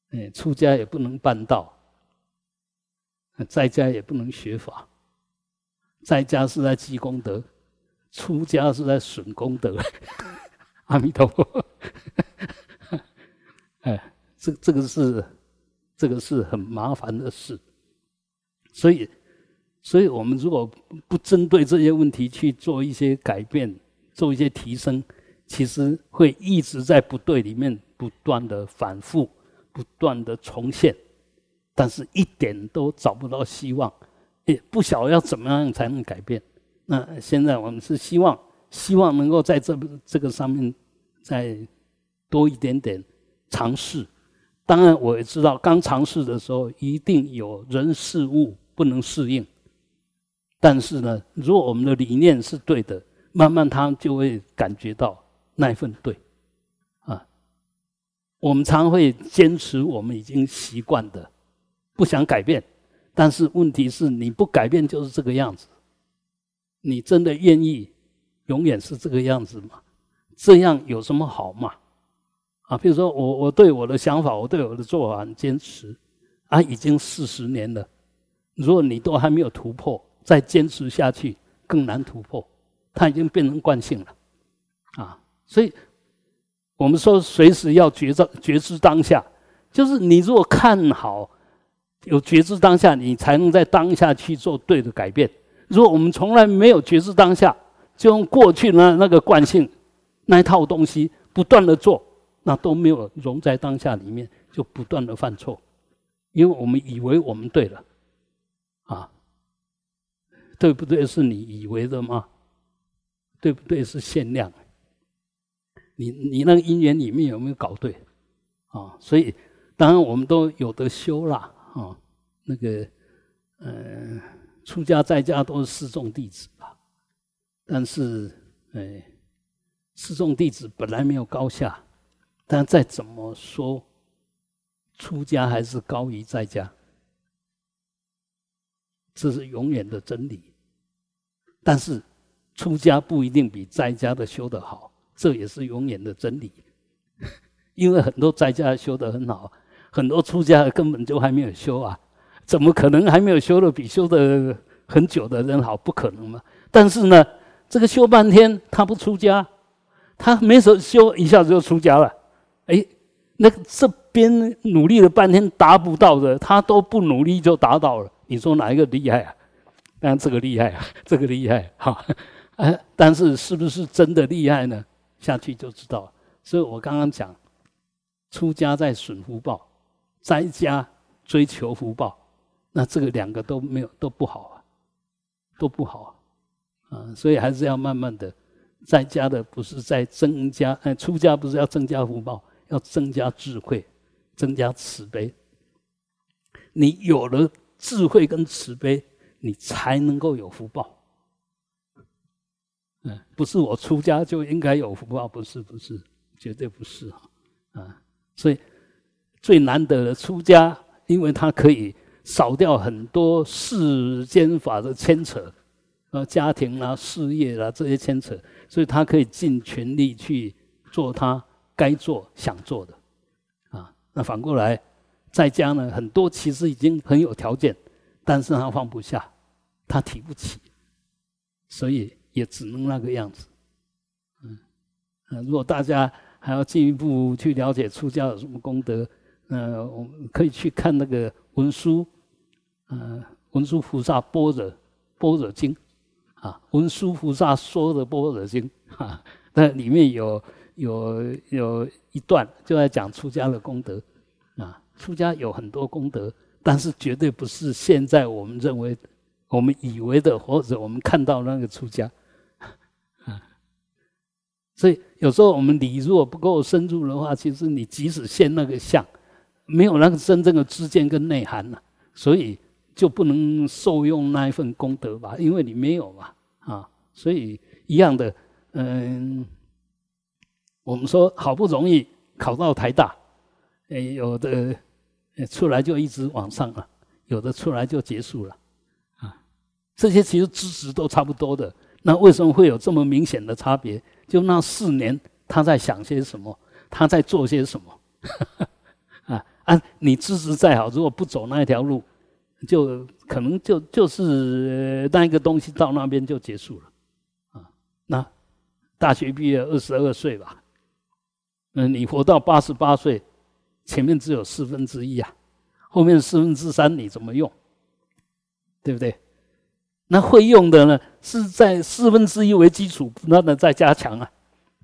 哎，出家也不能办道，在家也不能学法，在家是在积功德，出家是在损功德。阿弥陀佛，[LAUGHS] 哎，这这个是这个是很麻烦的事，所以。所以，我们如果不针对这些问题去做一些改变、做一些提升，其实会一直在不对里面不断的反复、不断的重现，但是一点都找不到希望，也不晓得要怎么样才能改变。那现在我们是希望，希望能够在这这个上面再多一点点尝试。当然，我也知道刚尝试的时候，一定有人事物不能适应。但是呢，如果我们的理念是对的，慢慢他就会感觉到那一份对，啊，我们常会坚持我们已经习惯的，不想改变。但是问题是你不改变就是这个样子，你真的愿意永远是这个样子吗？这样有什么好嘛？啊，比如说我我对我的想法，我对我的做法很坚持，啊，已经四十年了，如果你都还没有突破。再坚持下去更难突破，它已经变成惯性了，啊！所以，我们说随时要觉知觉知当下，就是你如果看好有觉知当下，你才能在当下去做对的改变。如果我们从来没有觉知当下，就用过去的那个惯性那一套东西不断的做，那都没有融在当下里面，就不断的犯错，因为我们以为我们对了，啊！对不对？是你以为的吗？对不对？是限量。你你那个因缘里面有没有搞对？啊，所以当然我们都有的修啦，啊，那个呃，出家在家都是四众弟子。但是，哎，四众弟子本来没有高下，但再怎么说，出家还是高于在家。这是永远的真理，但是出家不一定比在家的修得好，这也是永远的真理。[LAUGHS] 因为很多在家修得很好，很多出家根本就还没有修啊，怎么可能还没有修的比修的很久的人好？不可能嘛。但是呢，这个修半天他不出家，他没手修一下子就出家了。哎，那这边努力了半天达不到的，他都不努力就达到了。你说哪一个厉害啊？当然这个厉害啊，[LAUGHS] 这个厉害哈。哎，但是是不是真的厉害呢？下去就知道了。所以我刚刚讲，出家在损福报，在家追求福报，那这个两个都没有都不好啊，都不好啊。啊，所以还是要慢慢的，在家的不是在增加，哎，出家不是要增加福报，要增加智慧，增加慈悲。你有了。智慧跟慈悲，你才能够有福报。嗯，不是我出家就应该有福报，不是，不是，绝对不是啊！啊，所以最难得的出家，因为他可以少掉很多世间法的牵扯，呃，家庭啦、事业啦这些牵扯，所以他可以尽全力去做他该做、想做的。啊，那反过来。在家呢，很多其实已经很有条件，但是他放不下，他提不起，所以也只能那个样子。嗯，如果大家还要进一步去了解出家有什么功德，呃，我们可以去看那个文殊，呃，文殊菩萨般若般若经，啊，文殊菩萨说的般若经，哈，那里面有有有一段就在讲出家的功德。啊出家有很多功德，但是绝对不是现在我们认为、我们以为的，或者我们看到那个出家。所以有时候我们理如果不够深入的话，其实你即使现那个相，没有那个真正的知见跟内涵了，所以就不能受用那一份功德吧？因为你没有嘛，啊，所以一样的，嗯，我们说好不容易考到台大。哎，有的出来就一直往上了，有的出来就结束了，啊，这些其实资质都差不多的。那为什么会有这么明显的差别？就那四年他在想些什么，他在做些什么？[LAUGHS] 啊啊！你资质再好，如果不走那一条路，就可能就就是那一个东西到那边就结束了，啊，那大学毕业二十二岁吧，嗯，你活到八十八岁，前面只有四分之一啊，后面四分之三你怎么用？对不对？那会用的呢，是在四分之一为基础，不断的在加强啊，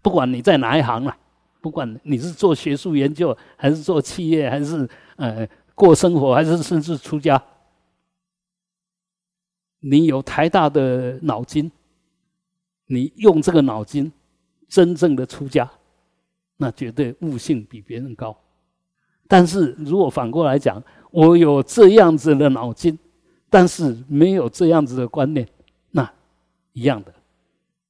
不管你在哪一行啊。不管你是做学术研究，还是做企业，还是呃过生活，还是甚至出家，你有台大的脑筋，你用这个脑筋，真正的出家，那绝对悟性比别人高。但是如果反过来讲，我有这样子的脑筋，但是没有这样子的观念，那一样的。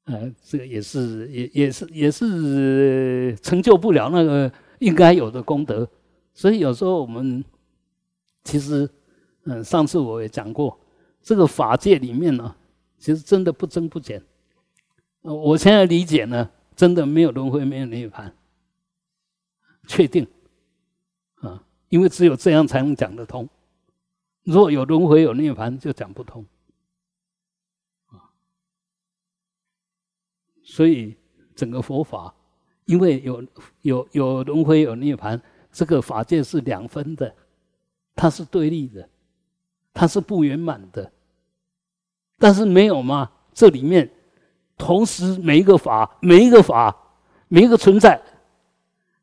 呃，这个也是，也也是，也是成就不了那个应该有的功德。所以有时候我们其实，嗯，上次我也讲过，这个法界里面呢，其实真的不增不减。我现在理解呢，真的没有轮回，没有涅槃，确定啊，因为只有这样才能讲得通。如果有轮回有涅槃，就讲不通啊。所以整个佛法，因为有有有轮回有涅槃，这个法界是两分的，它是对立的，它是不圆满的。但是没有吗？这里面同时每一个法，每一个法，每一个存在，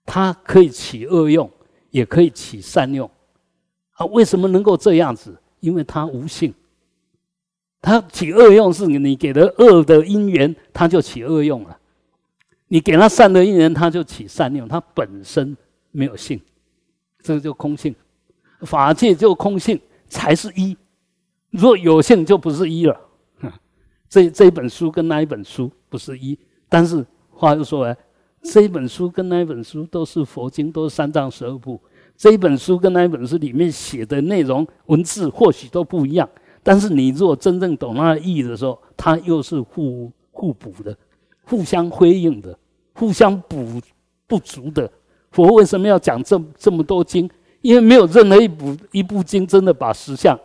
它可以起恶用，也可以起善用。啊，为什么能够这样子？因为它无性。它起恶用是你给的恶的因缘，它就起恶用了；你给它善的因缘，它就起善用。它本身没有性，这个就空性。法界就空性才是一，若有性就不是一了。[LAUGHS] 这这一本书跟那一本书不是一，但是话又说来，这一本书跟那一本书都是佛经，都是三藏十二部。这一本书跟那一本书里面写的内容文字或许都不一样。但是你如果真正懂那个意义的时候，它又是互互补的、互相辉映的、互相补不足的。佛为什么要讲这这么多经？因为没有任何一部一部经真的把实相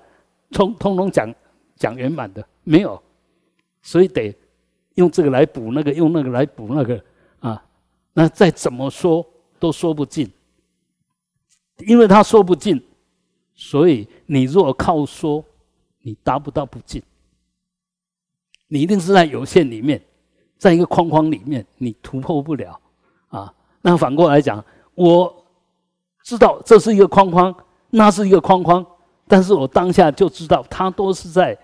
通通通讲讲圆满的，没有，所以得用这个来补那个，用那个来补那个啊。那再怎么说都说不尽，因为他说不尽，所以你若靠说。你达不到不尽，你一定是在有限里面，在一个框框里面，你突破不了啊。那反过来讲，我知道这是一个框框，那是一个框框，但是我当下就知道，它都是在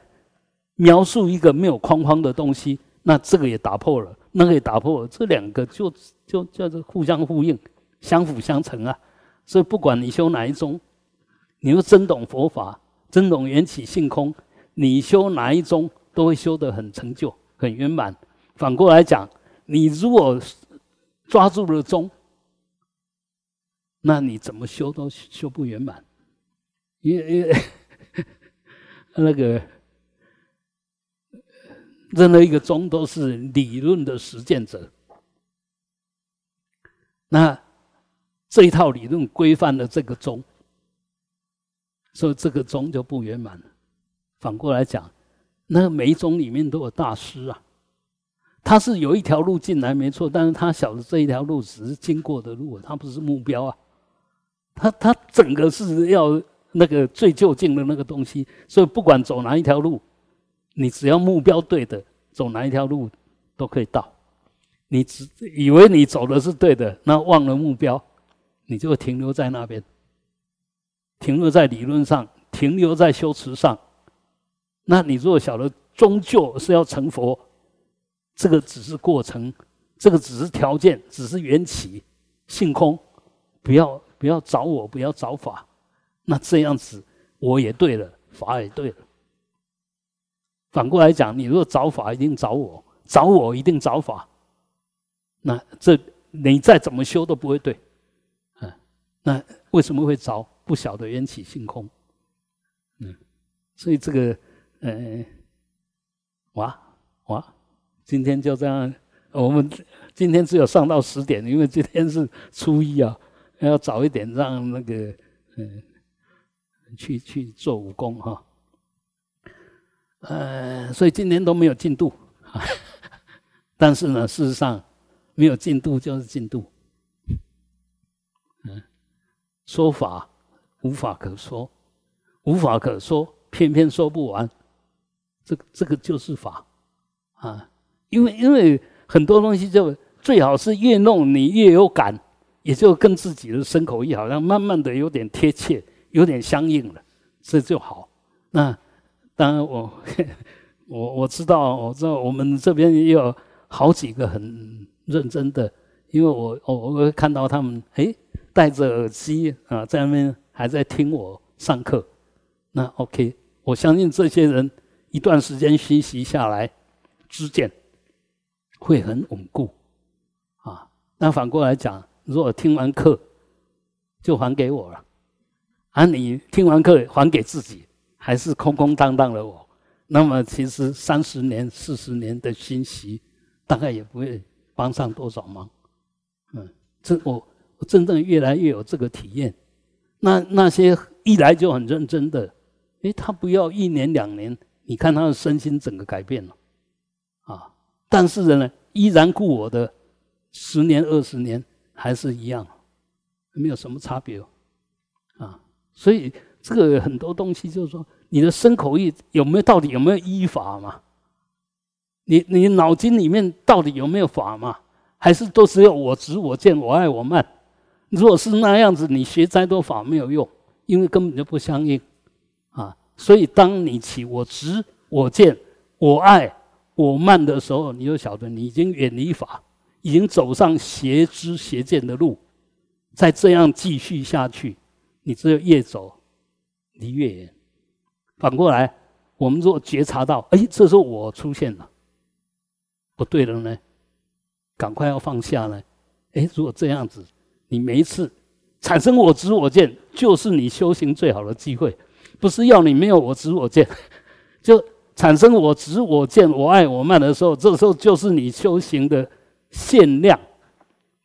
描述一个没有框框的东西。那这个也打破了，那个也打破了，这两个就就叫做互相呼应，相辅相成啊。所以不管你修哪一宗，你又真懂佛法。真懂缘起性空，你修哪一宗都会修得很成就、很圆满。反过来讲，你如果抓住了宗，那你怎么修都修不圆满。因为因为那个任何一个宗都是理论的实践者，那这一套理论规范了这个宗。所以这个宗就不圆满了。反过来讲，那每一宗里面都有大师啊，他是有一条路进来没错，但是他晓得这一条路只是经过的路，他不是目标啊。他他整个是要那个最就近的那个东西，所以不管走哪一条路，你只要目标对的，走哪一条路都可以到。你只以为你走的是对的，那忘了目标，你就停留在那边。停留在理论上，停留在修持上，那你如果晓得终究是要成佛，这个只是过程，这个只是条件，只是缘起性空，不要不要找我，不要找法，那这样子我也对了，法也对了。反过来讲，你如果找法，一定找我；找我，一定找法。那这你再怎么修都不会对。嗯那为什么会找？不晓得缘起性空。嗯，所以这个，嗯，哇哇，今天就这样。我们今天只有上到十点，因为今天是初一啊，要早一点让那个嗯去去做武功哈。呃，所以今天都没有进度，[LAUGHS] 但是呢，事实上没有进度就是进度。嗯，说法无法可说，无法可说，偏偏说不完，这这个就是法啊，因为因为。很多东西就最好是越弄你越有感，也就跟自己的身口意好像慢慢的有点贴切，有点相应了，这就好。那当然我 [LAUGHS] 我我知道，我知道我们这边也有好几个很认真的，因为我我我看到他们哎戴着耳机啊在那边还在听我上课。那 OK，我相信这些人一段时间学习下来，知见。会很稳固，啊，那反过来讲，如果听完课就还给我了，而你听完课还给自己，还是空空荡荡的我，那么其实三十年、四十年的熏习，大概也不会帮上多少忙。嗯，这我我真正越来越有这个体验。那那些一来就很认真的，诶，他不要一年两年，你看他的身心整个改变了，啊。但是呢，依然故我的十年二十年还是一样，没有什么差别，啊，所以这个很多东西就是说，你的身口意有没有到底有没有依法嘛？你你脑筋里面到底有没有法嘛？还是都只有我执我见我爱我慢？如果是那样子，你学再多法没有用，因为根本就不相应，啊，所以当你起我执我见我爱。我慢的时候，你就晓得你已经远离法，已经走上邪知邪见的路。再这样继续下去，你只有越走离越远。反过来，我们如果觉察到，哎，这时候我出现了，不对了呢，赶快要放下呢。哎，如果这样子，你每一次产生我执我见，就是你修行最好的机会。不是要你没有我执我见，[LAUGHS] 就。产生我执我见我爱我慢的时候，这时候就是你修行的限量，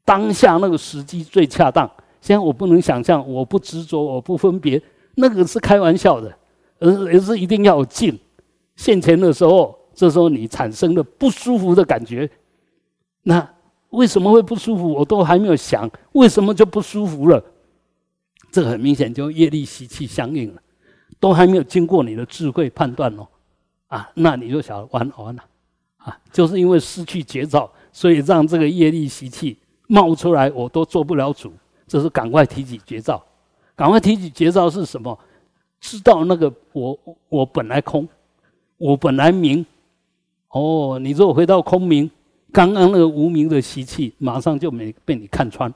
当下那个时机最恰当。现在我不能想象，我不执着，我不分别，那个是开玩笑的，而而是一定要静。现前的时候，这时候你产生的不舒服的感觉，那为什么会不舒服？我都还没有想，为什么就不舒服了？这很明显就业力习气相应了，都还没有经过你的智慧判断哦。啊，那你就想完完了，啊，就是因为失去节操，所以让这个业力习气冒出来，我都做不了主。这是赶快提起绝招，赶快提起绝招是什么？知道那个我我本来空，我本来明。哦，你如果回到空明，刚刚那个无名的习气，马上就没被你看穿，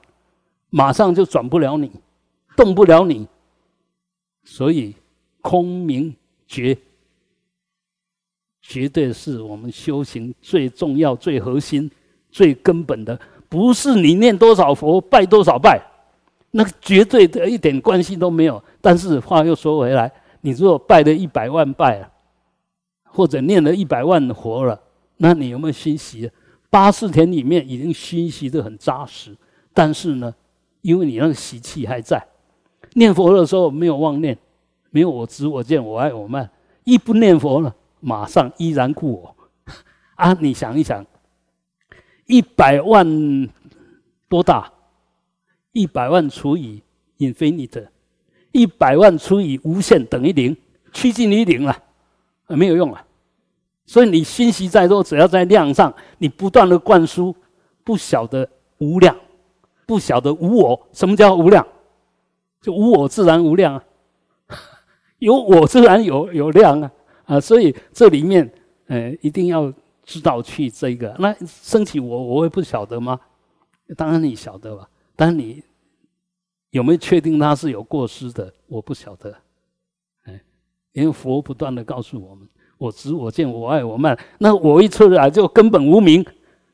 马上就转不了你，动不了你。所以空明绝。绝对是我们修行最重要、最核心、最根本的，不是你念多少佛、拜多少拜，那个绝对的一点关系都没有。但是话又说回来，你如果拜了一百万拜了，或者念了一百万佛了，那你有没有熏习？八四田里面已经熏习的很扎实，但是呢，因为你那个习气还在，念佛的时候没有妄念，没有我执我见我爱我慢，一不念佛了。马上依然故我 [LAUGHS] 啊！你想一想，一百万多大？一百万除以 infinite，一百万除以无限等于零，趋近于零了，没有用了。所以你信息再多，只要在量上，你不断的灌输，不晓得无量，不晓得无我。什么叫无量？就无我自然无量啊，[LAUGHS] 有我自然有有量啊。啊，所以这里面，呃，一定要知道去这个。那升起我，我会不晓得吗？当然你晓得吧。但你有没有确定他是有过失的？我不晓得。哎，因为佛不断的告诉我们：我执我见我爱我慢。那我一出来就根本无名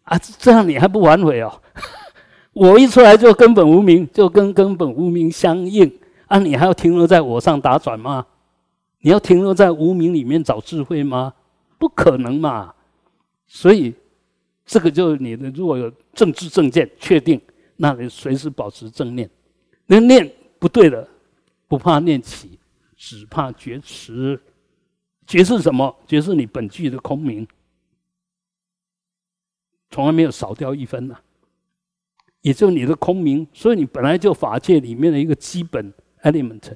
啊！这样你还不反悔哦？[LAUGHS] 我一出来就根本无名，就跟根本无名相应啊！你还要停留在我上打转吗？你要停留在无名里面找智慧吗？不可能嘛！所以这个就是你的，如果有正知正见，确定，那你随时保持正念。那念不对了，不怕念起，只怕觉迟。觉是什么？觉是你本具的空明，从来没有少掉一分呐。也就你的空明，所以你本来就法界里面的一个基本 element，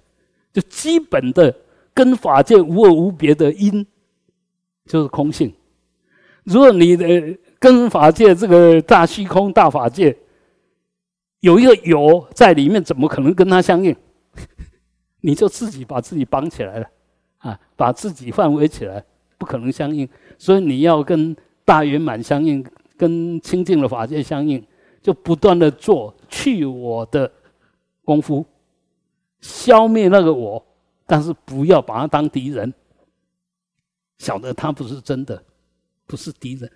就基本的跟法界无二无别的因，就是空性。如果你的跟法界这个大虚空大法界有一个有在里面，怎么可能跟它相应？[LAUGHS] 你就自己把自己绑起来了啊，把自己范围起来，不可能相应。所以你要跟大圆满相应，跟清净的法界相应。就不断的做去我的功夫，消灭那个我，但是不要把他当敌人。晓得他不是真的，不是敌人。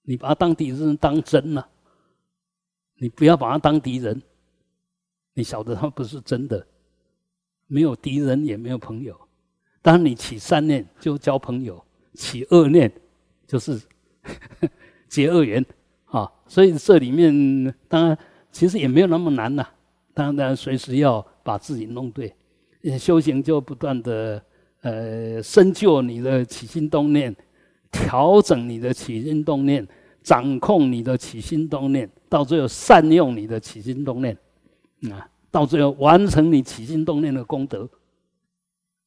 你把他当敌人当真了，你不要把他当敌人。你晓得他不是真的，没有敌人也没有朋友。当你起善念就交朋友，起恶念就是 [LAUGHS] 结恶缘。啊，所以这里面当然其实也没有那么难呐。当然，随时要把自己弄对，修行就不断的呃深究你的起心动念，调整你的起心动念，掌控你的起心动念，到最后善用你的起心动念，啊，到最后完成你起心动念的功德。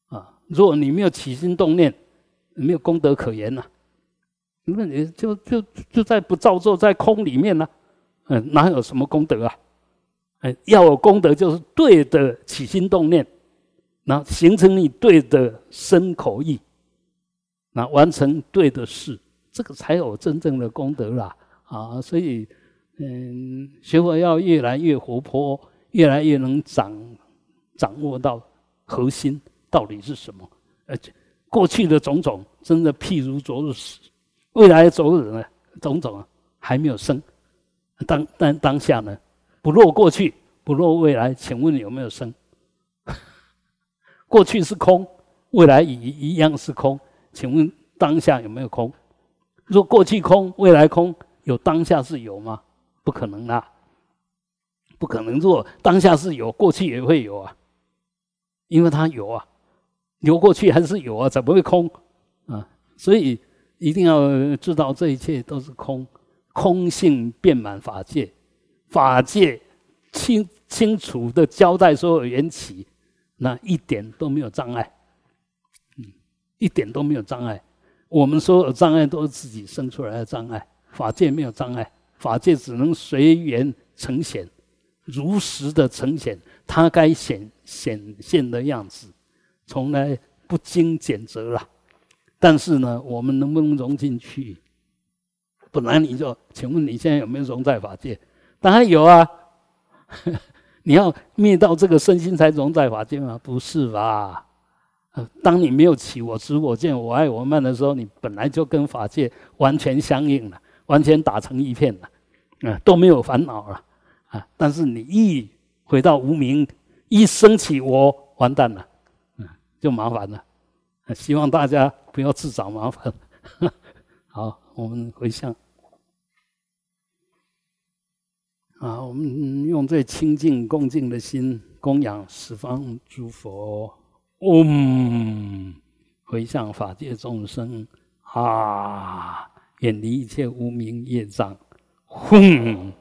啊，如果你没有起心动念，没有功德可言呐。那你就就就在不造作，在空里面呢，嗯，哪有什么功德啊？哎，要有功德，就是对的起心动念，那形成你对的身口意，那完成对的事，这个才有真正的功德啦！啊，所以，嗯，学佛要越来越活泼，越来越能掌掌握到核心到底是什么。而且过去的种种，真的譬如昨日死。未来昨日呢，种种啊还没有生，当当当下呢，不落过去，不落未来，请问有没有生？[LAUGHS] 过去是空，未来一一样是空，请问当下有没有空？若过去空，未来空，有当下是有吗？不可能啊，不可能。若当下是有，过去也会有啊，因为它有啊，有过去还是有啊，怎么会空啊？所以。一定要知道这一切都是空，空性遍满法界，法界清清楚的交代所有缘起，那一点都没有障碍，一点都没有障碍。我们所有障碍都是自己生出来的障碍，法界没有障碍，法界只能随缘呈现，如实的呈现它该显显现的样子，从来不经检择了。但是呢，我们能不能融进去？本来你就，请问你现在有没有融在法界？当然有啊！[LAUGHS] 你要灭到这个身心才融在法界吗？不是吧？呃当你没有起我执我见我爱我慢的时候，你本来就跟法界完全相应了，完全打成一片了，啊，都没有烦恼了啊！但是你一回到无名，一升起我，完蛋了，嗯，就麻烦了。希望大家不要自找麻烦。[LAUGHS] 好，我们回向。啊，我们用最清净恭敬的心供养十方诸佛。嗡，回向法界众生。啊，远离一切无明业障。吽。